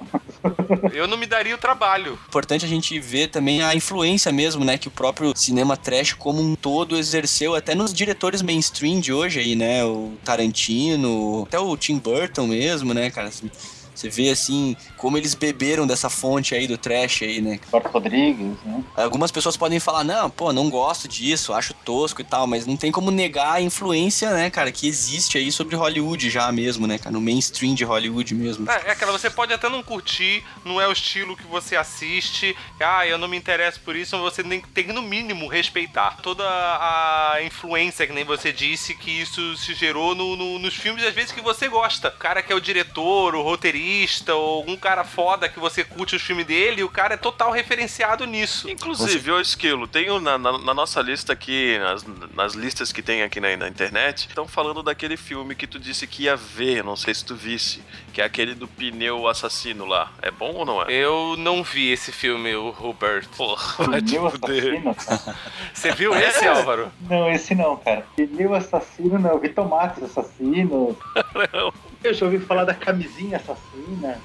Eu não me daria o trabalho. Importante a gente ver também a influência mesmo, né, que o próprio cinema trash como um todo exerceu até nos diretores mainstream de hoje aí, né, o Tarantino, até o Tim Burton mesmo, né, cara, assim, você vê assim como eles beberam dessa fonte aí do trash aí, né? Roberto Rodrigues, né? Algumas pessoas podem falar, não, pô, não gosto disso, acho tosco e tal, mas não tem como negar a influência, né, cara, que existe aí sobre Hollywood já mesmo, né, cara, no mainstream de Hollywood mesmo. É, é aquela, você pode até não curtir, não é o estilo que você assiste, ah, eu não me interesso por isso, mas você tem, tem que, no mínimo, respeitar toda a influência, que nem você disse, que isso se gerou no- no- nos filmes, às vezes, que você gosta. O cara que é o diretor, o roteirista, ou algum cara foda que você curte os filmes dele, o cara é total referenciado nisso. Inclusive, ô Esquilo, tenho na, na- na nossa lista aqui, nas, nas listas que tem aqui na, na internet, estão falando daquele filme que tu disse que ia ver, não sei se tu visse, que é aquele do pneu assassino lá. É bom ou não é? Eu não vi esse filme, o Robert. Porra, Pneu fuder. assassino. Você viu esse, Álvaro? Não, esse não, cara. Pneu assassino não, eu vi tomates assassino. Eu já ouvi falar da camisinha assassina.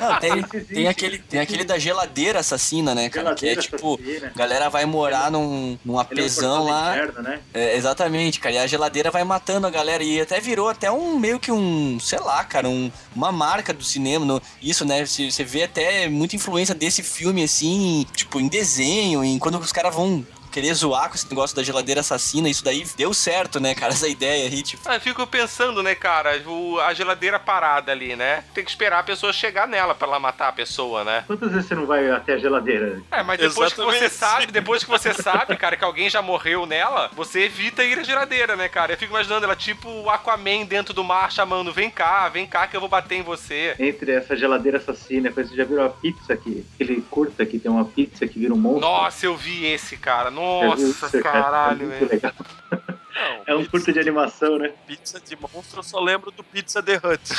Não, tem, tem, aquele, tem aquele da geladeira assassina, né, cara? que é tipo, assassina. a galera vai morar num, num Ele é um apesão portal lá. interno, né? É, exatamente, cara. E a geladeira vai matando a galera. E até virou até um meio que um, sei lá, cara, um, uma marca do cinema. no- isso, né? Você você vê até muita influência desse filme, assim, tipo, em desenho, em quando os caras vão querer zoar com esse negócio da geladeira assassina. Isso daí deu certo, né, cara? Essa ideia aí, tipo. Ah, eu fico pensando, né, cara, o- a geladeira parada ali, né? Tem que esperar a pessoa chegar nela pra ela matar a pessoa, né? Quantas vezes você não vai até a geladeira? É, mas depois que você Exatamente. sabe, depois que você sabe, cara, que alguém já morreu nela, você evita ir à geladeira, né, cara? Eu fico imaginando ela tipo o Aquaman dentro do mar chamando, vem cá, vem cá que eu vou bater em você. Entre essa geladeira assassina, depois você já virou a pizza aqui, aquele curta que tem uma pizza que vira um monstro. Nossa, eu vi esse, cara. Viu Nossa, caralho, é muito velho. É um pizza- curta de animação, né? Pizza de monstro, eu só lembro do Pizza The Hut.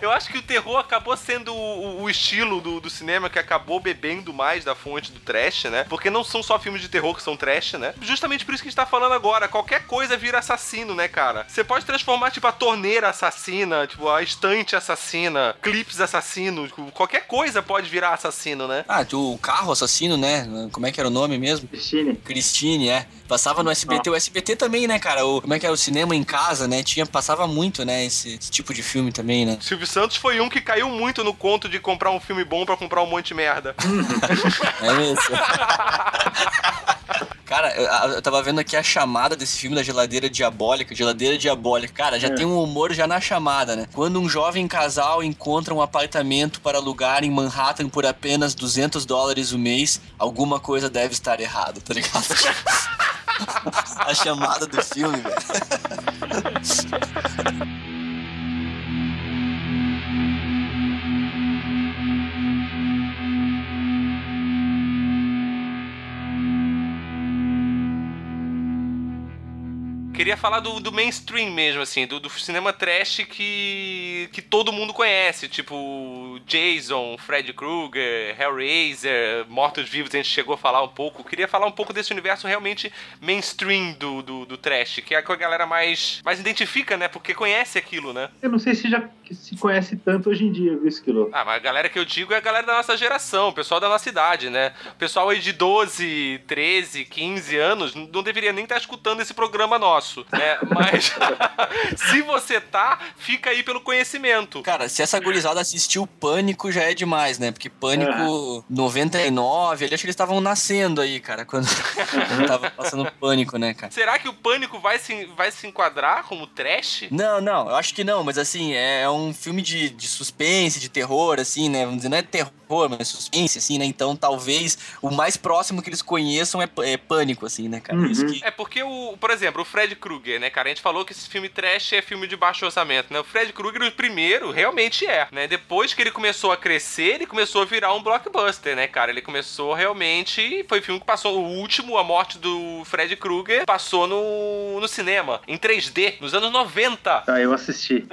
Eu acho que o terror acabou sendo o, o estilo do, do cinema que acabou bebendo mais da fonte do trash, né? Porque não são só filmes de terror que são trash, né? Justamente por isso que a gente tá falando agora. Qualquer coisa vira assassino, né, cara? Você pode transformar, tipo, a torneira assassina, tipo, a estante assassina, clipes assassinos, tipo, qualquer coisa pode virar assassino, né? Ah, o carro assassino, né? Como é que era o nome mesmo? Christine. Christine, é. Passava no SBT. O SBT também, né, cara? O, como é que era o cinema em casa, né? Tinha, passava muito, né? Esse, esse tipo de filme também, né? Silvio Santos foi um que caiu muito no conto de comprar um filme bom pra comprar um monte de merda. É mesmo. Cara, eu, eu tava vendo aqui a chamada desse filme da geladeira diabólica. Geladeira diabólica. Cara, já É. tem um humor já na chamada, né? Quando um jovem casal encontra um apartamento para alugar em Manhattan por apenas 200 dólares o mês, alguma coisa deve estar errada, tá ligado? a chamada do filme, velho. Queria falar do, do mainstream mesmo, assim, do, do cinema trash que, que todo mundo conhece, tipo Jason, Freddy Krueger, Hellraiser, Mortos-Vivos, a gente chegou a falar um pouco. Queria falar um pouco desse universo realmente mainstream do, do, do trash, que é a que a galera mais, mais identifica, né? Porque conhece aquilo, né? Eu não sei se já se conhece tanto hoje em dia, viu, Esquilo? Ah, mas a galera que eu digo é a galera da nossa geração, o pessoal da nossa idade, né? O pessoal aí de 12, 13, 15 anos não deveria nem estar escutando esse programa nosso, né? Mas se você tá, fica aí pelo conhecimento. Cara, se essa gurizada assistiu Pânico já é demais, né? Porque Pânico 99, ali acho que eles estavam nascendo aí, cara, quando, tava passando Pânico, né, cara? Será que o Pânico vai se, vai se enquadrar como trash? Não, não, eu acho que não, mas assim, é, é um filme de, de suspense, de terror, assim, né? Vamos dizer, não é terror, mas suspense, assim, né? Então talvez o mais próximo que eles conheçam é, é Pânico, assim, né, cara? Isso que... É porque, o, por exemplo, o Fred Krueger, né, cara? A gente falou que esse filme trash é filme de baixo orçamento, né? O Fred Krueger, o primeiro, realmente é, né? Depois que ele começou a crescer, ele começou a virar um blockbuster, né, cara? Ele começou realmente. Foi o filme que passou. O último, a morte do Fred Krueger, passou no, no cinema, em 3D, nos anos 90. Tá, eu assisti.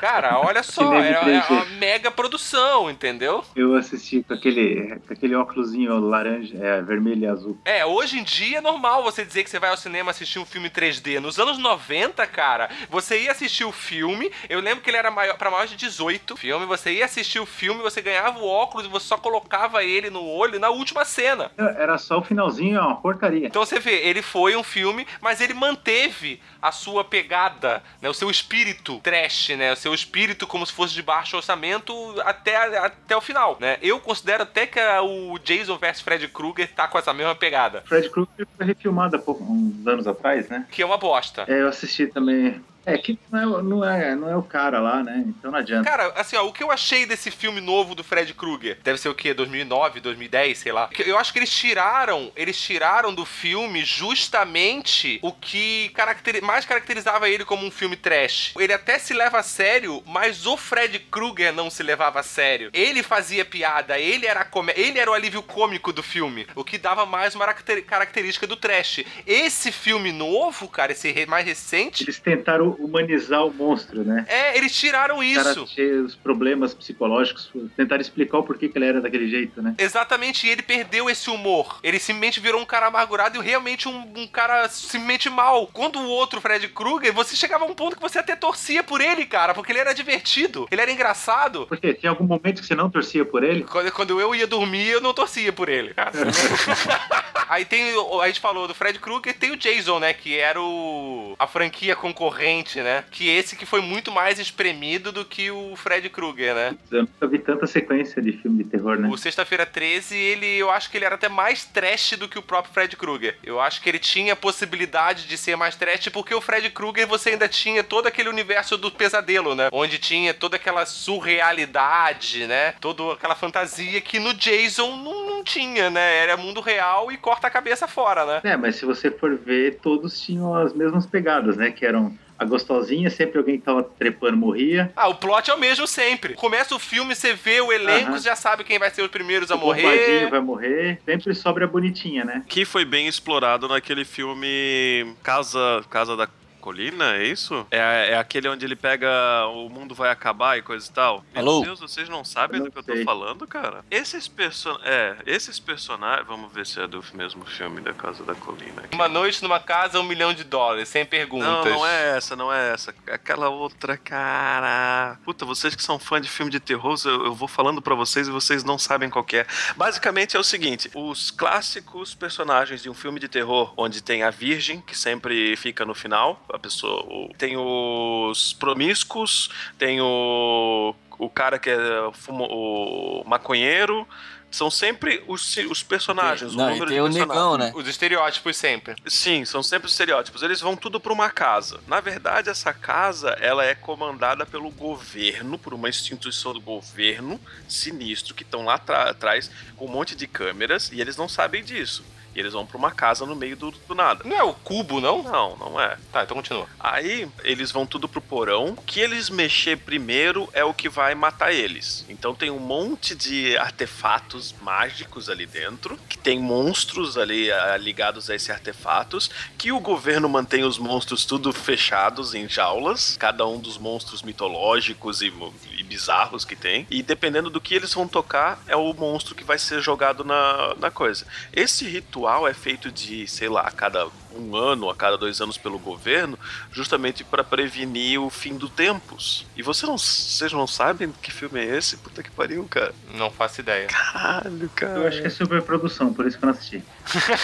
Cara, olha só, é, em é 3D. uma mega produção, entendeu? Eu assisti com aquele, com aquele óculosinho laranja, é, vermelho e azul. É, hoje em dia é normal você dizer que você vai ao cinema assistir um filme 3D. Nos anos 90, cara, você ia assistir o filme. Eu lembro que ele era maior, pra maior de 18 filme. Você ia assistir o filme, você ganhava o óculos e você só colocava ele no olho na última cena. Era só o finalzinho, é uma porcaria. Então você vê, ele foi um filme, mas ele manteve a sua pegada, né, o seu espírito trash, né, o seu espírito como se fosse de baixo orçamento até, até o final, né? Eu considero até que o Jason vs Fred Krueger tá com essa mesma pegada, Fred Krueger foi refilmado há pouco, uns anos atrás, né? Que é uma bosta. É, eu assisti também. É que não é, não é, não é o cara lá, né? Então não adianta. Cara, assim, ó, o que eu achei desse filme novo do Fred Krueger, deve ser o quê? 2009, 2010, sei lá. Eu acho que eles tiraram, eles tiraram do filme justamente o que caracteri- mais caracterizava ele como um filme trash. Ele até se leva a sério, mas o Fred Krueger não se levava a sério. Ele fazia piada, ele era ele era o alívio cômico do filme, o que dava mais uma caracter- característica do trash. Esse filme novo, cara, esse mais recente, Eles tentaram humanizar o monstro, né? é, eles tiraram isso. os problemas psicológicos, tentaram explicar o porquê que ele era daquele jeito, né? Exatamente, e ele perdeu esse humor. Ele simplesmente virou um cara amargurado e realmente um, um cara simplesmente mal. Quando o outro, Fred Krueger, você chegava a um ponto que você até torcia por ele, cara, porque ele era divertido, ele era engraçado. Porque tinha algum momento que você não torcia por ele? Quando, quando eu ia dormir, eu não torcia por ele, cara. Aí tem. A gente falou do Fred Krueger, tem o Jason, né? Que era o. a franquia concorrente, né? Que esse que foi muito mais espremido do que o Fred Krueger, né? Eu nunca vi tanta sequência de filme de terror, né? O Sexta-feira 13, ele, eu acho que ele era até mais trash do que o próprio Fred Krueger. Eu acho que ele tinha a possibilidade de ser mais trash, porque o Fred Krueger você ainda tinha todo aquele universo do pesadelo, né? Onde tinha toda aquela surrealidade, né? Toda aquela fantasia que no Jason não, não tinha, né? Era mundo real e corta a cabeça fora, né? É, mas se você for ver, todos tinham as mesmas pegadas, né? Que eram a gostosinha, sempre alguém que tava trepando morria. Ah, o plot é o mesmo sempre. Começa o filme, você vê o elenco, Aham. já sabe quem vai ser os primeiros a o morrer. vai morrer. Sempre sobra a bonitinha, né? Que foi bem explorado naquele filme Casa, Casa da Colina, é isso? É, é aquele onde ele pega O Mundo Vai Acabar e coisa e tal. Meu Alô? Deus, vocês não sabem Eu do não que eu tô sei. falando, cara? Esses person... É, esses personagens... Vamos ver se é do mesmo filme da Casa da Colina. aqui. Uma noite numa casa, um milhão de dólares, sem perguntas. Não, não é essa, não é essa. Aquela outra, cara. Puta, vocês que são fã de filme de terror, eu, eu vou falando pra vocês e vocês não sabem qual que é. Basicamente é o seguinte: os clássicos personagens de um filme de terror, onde tem a virgem, que sempre fica no final, a pessoa. o- Tem os promíscuos, tem o. O cara que é fumo, o maconheiro. São sempre os, os personagens, o Não, e número tem de o personagens. negão, né? Os estereótipos sempre. Sim, são sempre os estereótipos. Eles vão tudo para uma casa. Na verdade, essa casa ela é comandada pelo governo, por uma instituição do governo sinistro que estão lá atrás com um monte de câmeras e eles não sabem disso. E eles vão pra uma casa no meio do, do nada. Não é o cubo, não? Não, não é. Tá, então continua. Aí eles vão tudo pro porão. O que eles mexer primeiro é o que vai matar eles. Então tem um monte de artefatos mágicos ali dentro, que tem monstros ali ah, ligados a esses artefatos, que o governo mantém os monstros tudo fechados em jaulas, cada um dos monstros mitológicos e, e bizarros que tem. E dependendo do que eles vão tocar, é o monstro que vai ser jogado na, na coisa. Esse ritual é feito de, sei lá, a cada um ano, a cada dois anos pelo governo, justamente para prevenir o fim do tempos. E você não, vocês não sabem que filme é esse? Puta que pariu, cara. Não faço ideia. Caralho, cara. Eu acho que é superprodução, por isso que eu não assisti.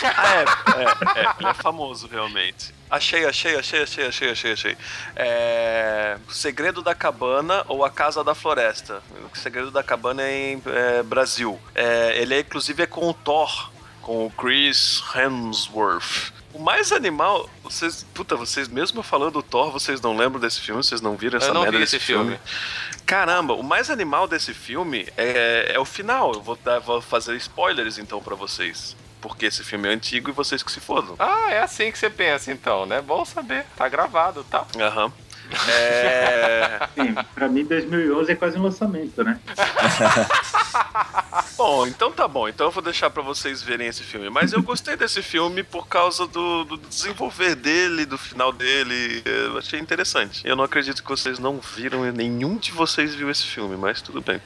Ah, é, é, é, ele é famoso realmente. Achei, achei, achei, achei, achei, achei, achei. É... O Segredo da Cabana ou A Casa da Floresta. O Segredo da Cabana é em é, Brasil. É, ele é, inclusive é com o Thor, com o Chris Hemsworth. O mais animal, vocês, puta, vocês mesmo falando do Thor, vocês não lembram desse filme, vocês não viram essa Eu não merda vi desse esse filme. Caramba, o mais animal desse filme é, é o final. Eu vou, dar, vou fazer spoilers então pra vocês. Porque esse filme é antigo e vocês que se fodam. Ah, é assim que você pensa então, né? Bom saber. Tá gravado, tá? Aham. É... Sim, pra mim 2011 é quase um lançamento, né? Bom, então tá bom. Então eu vou deixar pra vocês verem esse filme. Mas eu gostei desse filme por causa do, do desenvolver dele, do final dele. Eu achei interessante. Eu não acredito que vocês não viram, nenhum de vocês viu esse filme, mas tudo bem.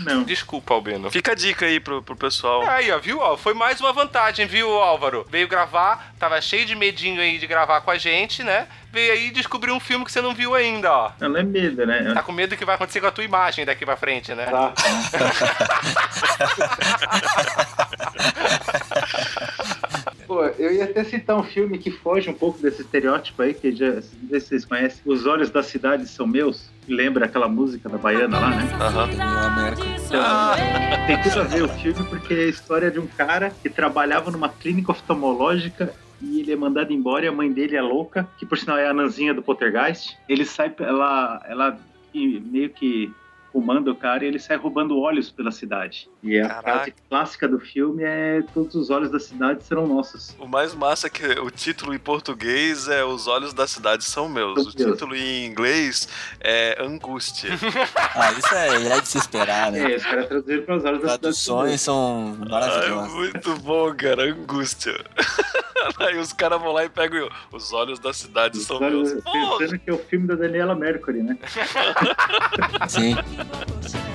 Não. Desculpa, Albino. Fica a dica aí pro, pro pessoal. Aí, ó, viu? Ó, foi mais uma vantagem, viu, Álvaro? Veio gravar, tava cheio de medinho aí de gravar com a gente, né? Veio aí e descobriu um filme que você não viu ainda, ó. Não, não é medo, né? Tá com medo do que vai acontecer com a tua imagem daqui pra frente, né? Tá, Pô, eu ia até citar um filme que foge um pouco desse estereótipo aí, que já, não sei se vocês conhecem. Os Olhos da Cidade São Meus. Lembra aquela música da Baiana lá, né? Aham. Então, tem tudo a ver o filme, porque é a história de um cara que trabalhava numa clínica oftalmológica e ele é mandado embora e a mãe dele é louca, que por sinal é a Nanzinha do Poltergeist. Ele sai, ela, ela meio que comanda o cara e ele sai roubando olhos pela cidade. E a Caraca. frase clássica do filme é todos os olhos da cidade serão nossos. O mais massa é que o título em português é Os Olhos da Cidade São Meus. O São meus. título em inglês é Angústia. Ah, isso é, é de se esperar, né? É, os caras traduziram para os olhos da cidade. Traduções são maravilhosas. muito bom, cara. Angústia. Aí os caras vão lá e pegam os olhos da cidade Os são olhos- meus. Pensando que é o filme da Daniela Mercury, né? Sim.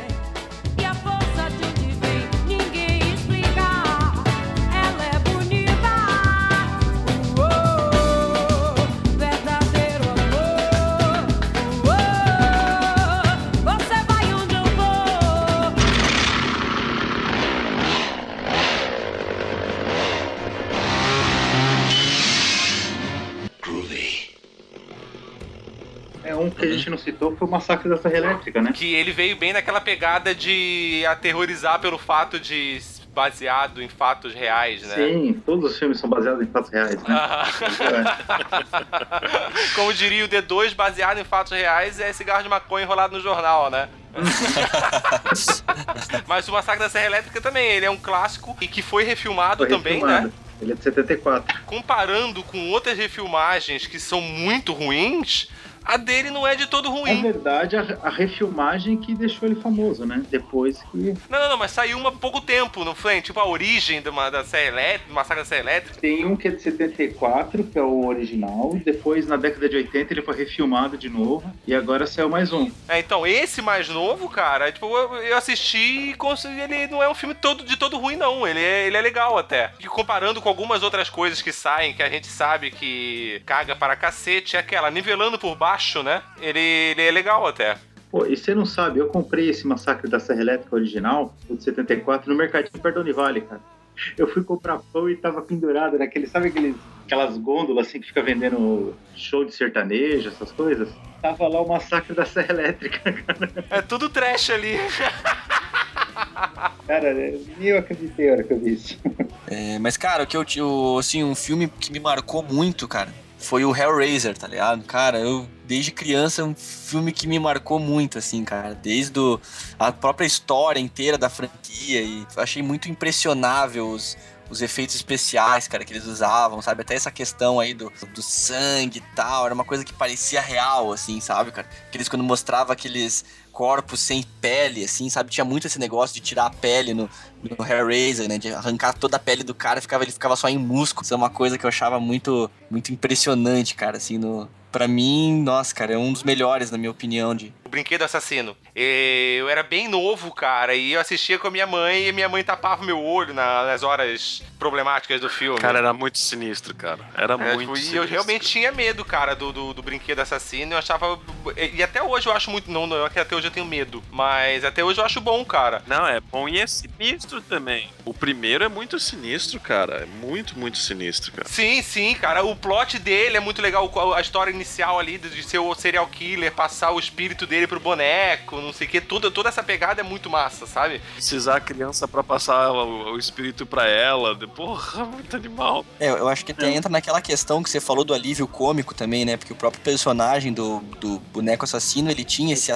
gente não citou foi o Massacre da Serra Elétrica, né? Que ele veio bem naquela pegada de aterrorizar pelo fato de baseado em fatos reais, né? Sim, todos os filmes são baseados em fatos reais, né? Como diria o D2, baseado em fatos reais, é cigarro de maconha enrolado no jornal, né? Mas o Massacre da Serra Elétrica também, ele é um clássico e que foi refilmado Foi também, refilmado. né? Ele é de 74. Comparando com outras refilmagens que são muito ruins, a dele não é de todo Na ruim. verdade, a, a refilmagem que deixou ele famoso, né? Depois que Não, não, não, mas saiu uma há pouco tempo, não foi? Tipo a origem de uma, da Serra Elétrica, Massacre da Serra Elétrica. tem um que é de 74, que é o original. Depois, na década de 80, ele foi refilmado de novo. E agora saiu mais um. É, então, esse mais novo, cara, tipo, eu, eu assisti e consegui- ele não é um filme todo, de todo ruim, não. Ele é, ele é legal até. E comparando com algumas outras coisas que saem, que a gente sabe que caga para cacete, é aquela, nivelando por baixo, né? Ele, ele é legal até. Pô, e você não sabe, eu comprei esse Massacre da Serra Elétrica original, o de 74, no mercadinho Perdone Vale, cara. Eu fui comprar pão e tava pendurado naquele, sabe aqueles, aquelas gôndolas assim que fica vendendo show de sertanejo, essas coisas? Tava lá o Massacre da Serra Elétrica, cara. É tudo trash ali. Cara, nem eu acreditei na hora que eu vi isso. É, mas, cara, o que eu, eu, assim, um filme que me marcou muito, cara, foi o Hellraiser, tá ligado? Cara, eu, desde criança, é um filme que me marcou muito, assim, cara. Desde a própria história inteira da franquia e achei muito impressionável os, os efeitos especiais, cara, que eles usavam, sabe? Até essa questão aí do, do sangue e tal, era uma coisa que parecia real, assim, sabe, cara? Aqueles quando mostrava aqueles corpos sem pele, assim, sabe? Tinha muito esse negócio de tirar a pele no, no Hellraiser, né? De arrancar toda a pele do cara, ficava, ele ficava só em músculo. Isso é uma coisa que eu achava muito, muito impressionante, cara, assim, no... Pra mim, nossa, cara, é um dos melhores, na minha opinião, de, Brinquedo Assassino. E Eu era bem novo, cara, e eu assistia com a minha mãe e minha mãe tapava meu olho na- nas horas problemáticas do filme. Cara, era muito sinistro, cara. Era É, muito tipo, e sinistro. eu realmente tinha medo, cara, do, do, do brinquedo assassino. Eu achava. E até hoje eu acho muito. Não, não, é que até hoje eu tenho medo. Mas até hoje eu acho bom, cara. Não, é bom e é sinistro também. O primeiro é muito sinistro, cara. É muito, muito sinistro, cara. Sim, sim, cara. O plot dele é muito legal. A história inicial ali de ser o serial killer, passar o espírito dele pro boneco, não sei o que. Toda, toda essa pegada é muito massa, sabe? Precisar a criança pra passar o, o espírito pra ela. de- Porra, muito animal. É, eu acho que até entra naquela questão que você falou do alívio cômico também, né? Porque o próprio personagem do, do boneco assassino, ele tinha esse,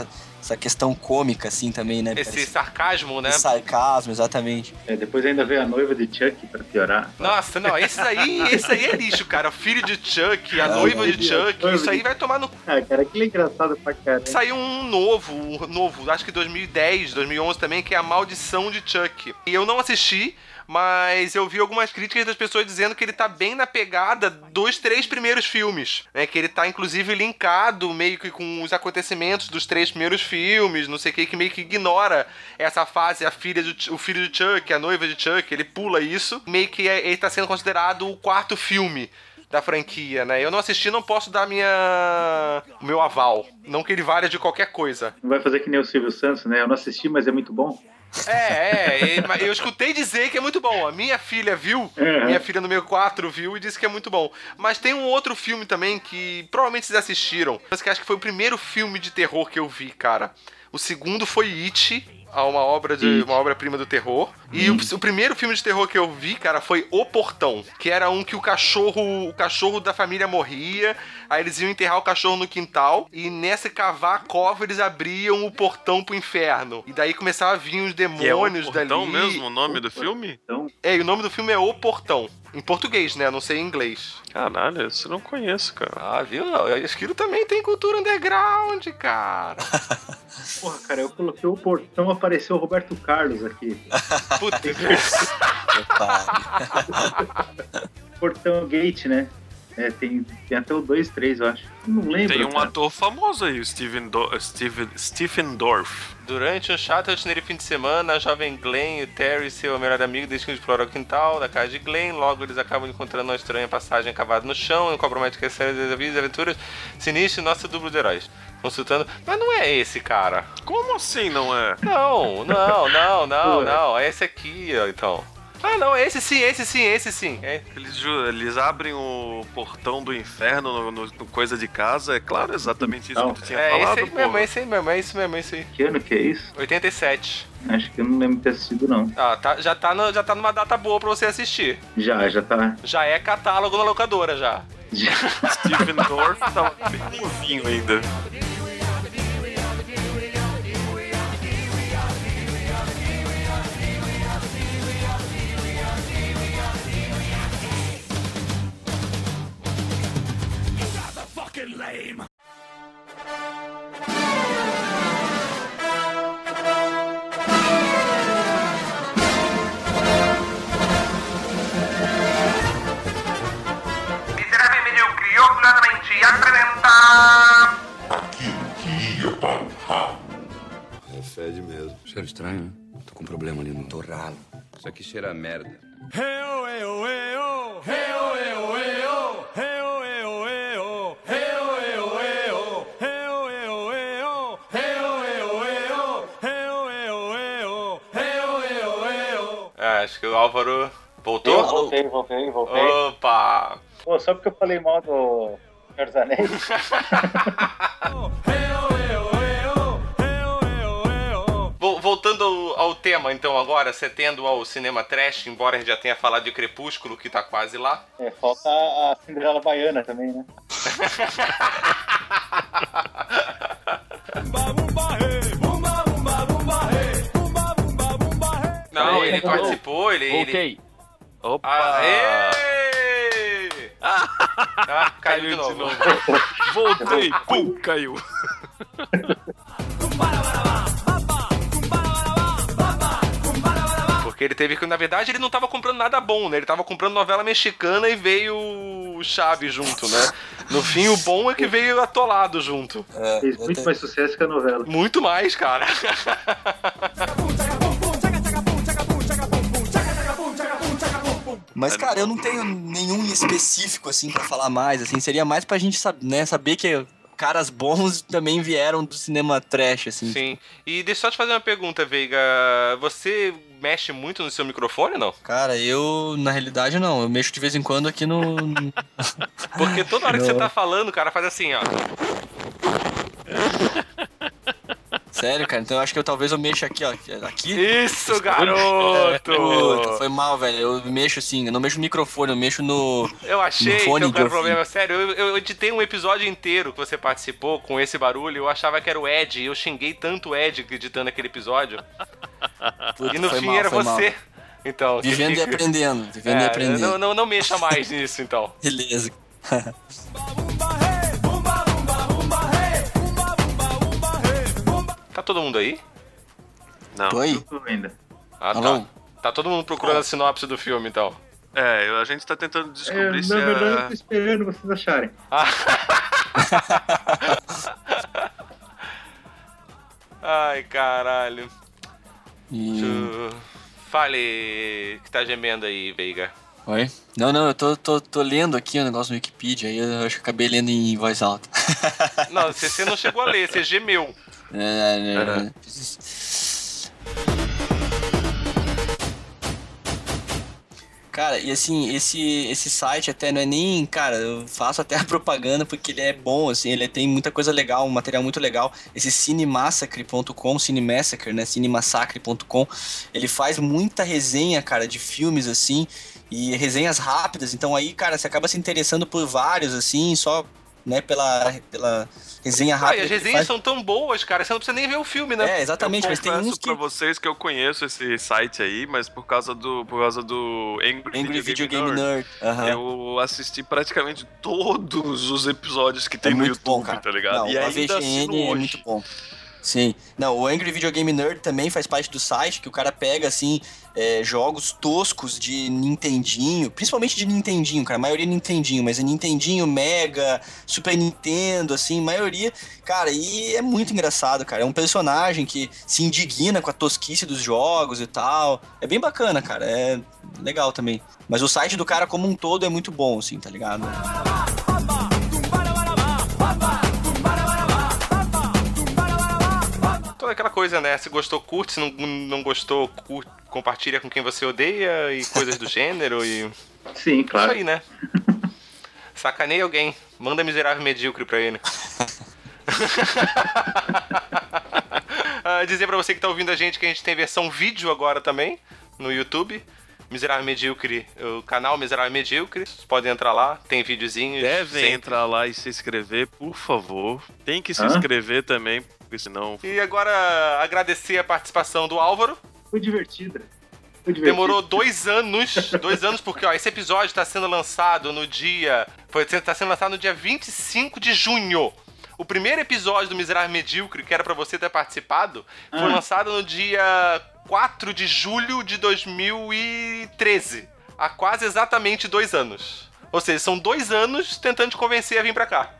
essa questão cômica, assim, também, né? Esse Parece- sarcasmo, né? esse sarcasmo, exatamente. É, depois ainda veio a noiva de Chuck pra piorar. Nossa, não, esse aí, esse aí é lixo, cara. O filho de Chuck, a Ah, noiva de. Chuck, isso aí vai tomar no Ah, cara, aquilo é engraçado pra caramba. Saiu um novo, um novo, acho que 2010, 2011 também, que é A Maldição de Chuck. E eu não assisti, mas eu vi algumas críticas das pessoas dizendo que ele tá bem na pegada dos três primeiros filmes. Né? Que ele tá, inclusive, linkado meio que com os acontecimentos dos três primeiros filmes, não sei o que, que meio que ignora essa fase, a filha do, o filho de Chuck, a noiva de Chuck, ele pula isso. Meio que é- ele tá sendo considerado o quarto filme da franquia, né? Eu não assisti, não posso dar minha meu aval. Não que ele valha de qualquer coisa. Não vai fazer que nem o Silvio Santos, né? Eu não assisti, mas é muito bom. É, é, mas eu escutei dizer que é muito bom. A minha filha viu, Uhum. minha filha número 4 viu e disse que é muito bom. Mas tem um outro filme também que provavelmente vocês assistiram, mas que acho que foi o primeiro filme de terror que eu vi, cara. O segundo foi It, a uma obra de uma obra-prima do terror. E o, o primeiro filme de terror que eu vi, cara, foi O Portão, que era um que o cachorro, o cachorro da família morria, aí eles iam enterrar o cachorro no quintal e nessa cavar a cova eles abriam o portão pro inferno. E daí começava a vir os E é o demônios portão dali. mesmo o nome do filme? Então, É, e o nome do filme é O Portão. Em português, né? Não sei em inglês. Caralho, isso eu não conheço, cara. Ah, viu? A Esquilo também tem cultura underground, cara. porra, cara, eu coloquei o portão, apareceu o Roberto Carlos aqui. Puta. Portão Gate, né? É, tem, tem até o 2, 3, eu acho. Não lembro. Tem um cara. ator famoso aí, o Steven, Do Steven, Stephen Dorff. Durante um chato rotineiro fim de semana, a jovem Glenn e o Terry, seu melhor amigo, decidem explorar o quintal da casa de Glenn. Logo, eles acabam encontrando uma estranha passagem cavada no chão, e compromete que a série de desafios e aventuras sinistro e nosso duplo de heróis. Consultando. Mas não é esse, cara. Como assim não é? Não, não, não, não, não. É esse aqui, ó, então. Ah, não, esse sim, esse sim, esse sim. É. Eles, eles abrem o portão do inferno no, no- no coisa de casa, é claro, exatamente isso Não. que tu tinha É falado, esse aí mesmo, é esse aí mesmo, é isso mesmo, é isso aí. Que ano que é isso? 87. Acho que eu não lembro de ter assistido, não. Ah, tá, já, tá no- já tá numa data boa pra você assistir. Já, já tá. Já é catálogo na locadora, já. Já. Stephen Dorff tava bem novinho ainda. Miserável medíocre, orgulhosamente apresenta... É fede mesmo. Cheiro estranho, né? Tô com um problema ali no torralo. Isso aqui cheira a merda. É, acho que o Álvaro Eu voltou. voltei, voltei, voltei. Opa! Pô, só porque eu falei mal do Senhor dos Anéis. Vol- Voltando ao, ao tema, então, agora, setendo ao cinema trash, embora a gente já tenha falado de Crepúsculo, que tá quase lá. É, falta a Cinderela Baiana também, né? Não, ele participou, ele, ele, Voltei. Opa! Aê! Ah, caiu de novo. Voltei, pum, caiu. Porque ele teve que, na verdade, ele não tava comprando nada bom, né? Ele tava comprando novela mexicana e veio o Chaves junto, né? No fim, o bom é que veio atolado junto. É, Fez muito te- mais sucesso que a novela. Muito mais, cara. Mas, cara, eu não tenho nenhum específico, assim, pra falar mais, assim. Seria mais pra gente né, saber que caras bons também vieram do cinema trash, assim. Sim. E deixa eu só te fazer uma pergunta, Veiga. Você mexe muito no seu microfone ou não? Cara, eu, na realidade, não. Eu mexo de vez em quando aqui no... Porque toda hora que Não. você tá falando, cara faz assim, ó. Sério, cara? Então eu acho que eu talvez eu mexa aqui, ó. Aqui? Isso, garoto! Puta, foi mal, velho. Eu mexo assim, eu não mexo no microfone, eu mexo no... Eu achei No que fone eu quero ouvido. problema. Sério, eu, eu editei um episódio inteiro que você participou com esse barulho. Eu achava que era o Ed. E eu xinguei tanto o Ed editando aquele episódio. Puta, e no fim mal, era foi mal. você. Então, você Vivendo e fica- aprendendo, vivendo e É, aprendendo. não, não, não mexa mais nisso, então. Beleza. todo mundo aí? Não. Tô aí? Tô ainda. Ah, Alô? tá. Tá todo mundo procurando a sinopse do filme, então. É, a gente tá tentando É, descobrir se na verdade, eu tô esperando vocês acharem. Ai, caralho. E... Tu- Fale que tá gemendo aí, Veiga. Oi? Não, não, eu tô, tô, tô lendo aqui o negócio no Wikipedia, aí eu acho que acabei lendo em voz alta. Não, você, você não chegou a ler, você gemeu. É, é, é. Cara, e assim, esse, esse site até não é nem, cara, eu faço até a propaganda porque ele é bom, assim, ele tem muita coisa legal, um material muito legal. Esse cinemassacre.com, Cinemassacre, né, cinemassacre.com, ele faz muita resenha, cara, de filmes, assim, e resenhas rápidas, então aí, cara, você acaba se interessando por vários, assim, só, né, pela, pela resenha Ah, rápida. e as resenhas faz. são tão boas, cara, você não precisa nem ver o filme, né? É, exatamente, eu mas tem uns que... pra vocês que eu conheço esse site aí, mas por causa do, por causa do Angry, Angry Video Game Nerd, Nerd. aham. Eu assisti praticamente todos os episódios que tem é no muito YouTube, bom, cara. tá ligado? Não, e o ainda AVGN assino é muito bom. Sim. Não, o Angry Video Game Nerd também faz parte do site, que o cara pega, assim, é, jogos toscos de Nintendinho, principalmente de Nintendinho, cara, a maioria é Nintendinho, mas é Nintendinho, Mega, Super Nintendo, assim, maioria, cara, e é muito engraçado, cara, é um personagem que se indigna com a tosquice dos jogos e tal, é bem bacana, cara, é legal também. Mas o site do cara como um todo é muito bom, assim, tá ligado? Toda aquela coisa, né? Se gostou, curte. Se não, não gostou, curte, compartilha com quem você odeia e coisas do gênero e... Sim, claro. Isso aí, né? Sacaneia alguém. Manda miserável medíocre pra ele. Ah, dizer pra você que tá ouvindo a gente que a gente tem versão vídeo agora também no YouTube. Miserável Medíocre, o canal Miserável Medíocre. Vocês podem entrar lá, tem videozinhos. Devem sempre. entrar lá e se inscrever, por favor. Tem que se Hã? inscrever também, porque senão. E agora agradecer a participação do Álvaro. Foi divertido. Foi divertido. Demorou dois anos, dois anos, porque ó, esse episódio está sendo lançado no dia. Foi, tá sendo lançado no dia 25 de junho. O primeiro episódio do Miserável Medíocre, que era pra você ter participado, foi Ah. lançado no dia 4 de julho de 2013. Há quase exatamente dois anos. Ou seja, são dois anos tentando te convencer a vir pra cá.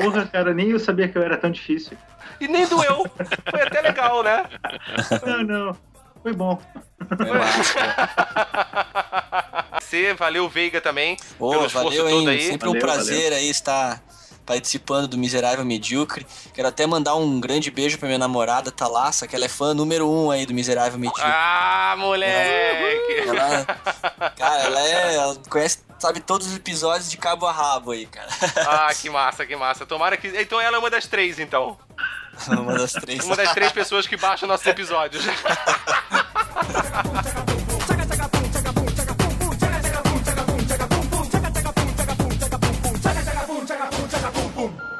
Porra, cara, nem eu sabia que eu era tão difícil. E nem doeu. Foi até legal, né? Não, não. Foi bom. Você, valeu Veiga também. Ô, pelo esforço valeu, todo hein? aí. Sempre um Valeu, prazer aí estar participando do Miserável Medíocre. Quero até mandar um grande beijo pra minha namorada, Thalassa, que ela é fã número um aí do Miserável Medíocre. Ah, moleque! Ela, cara, ela é. Ela conhece, sabe todos os episódios de cabo a rabo aí, cara. Ah, que massa, que massa. Tomara que. Então ela é uma das três, então. Uma das três. Uma das três pessoas que baixam nossos episódios.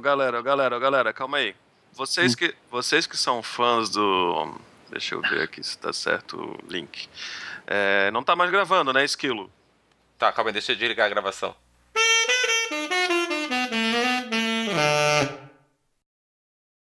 galera, galera, galera, calma aí. Vocês hum. que, vocês que são fãs do. Deixa eu ver aqui se tá certo o link. É, não tá mais gravando, né, Esquilo? Tá, calma aí, deixa eu desligar a gravação.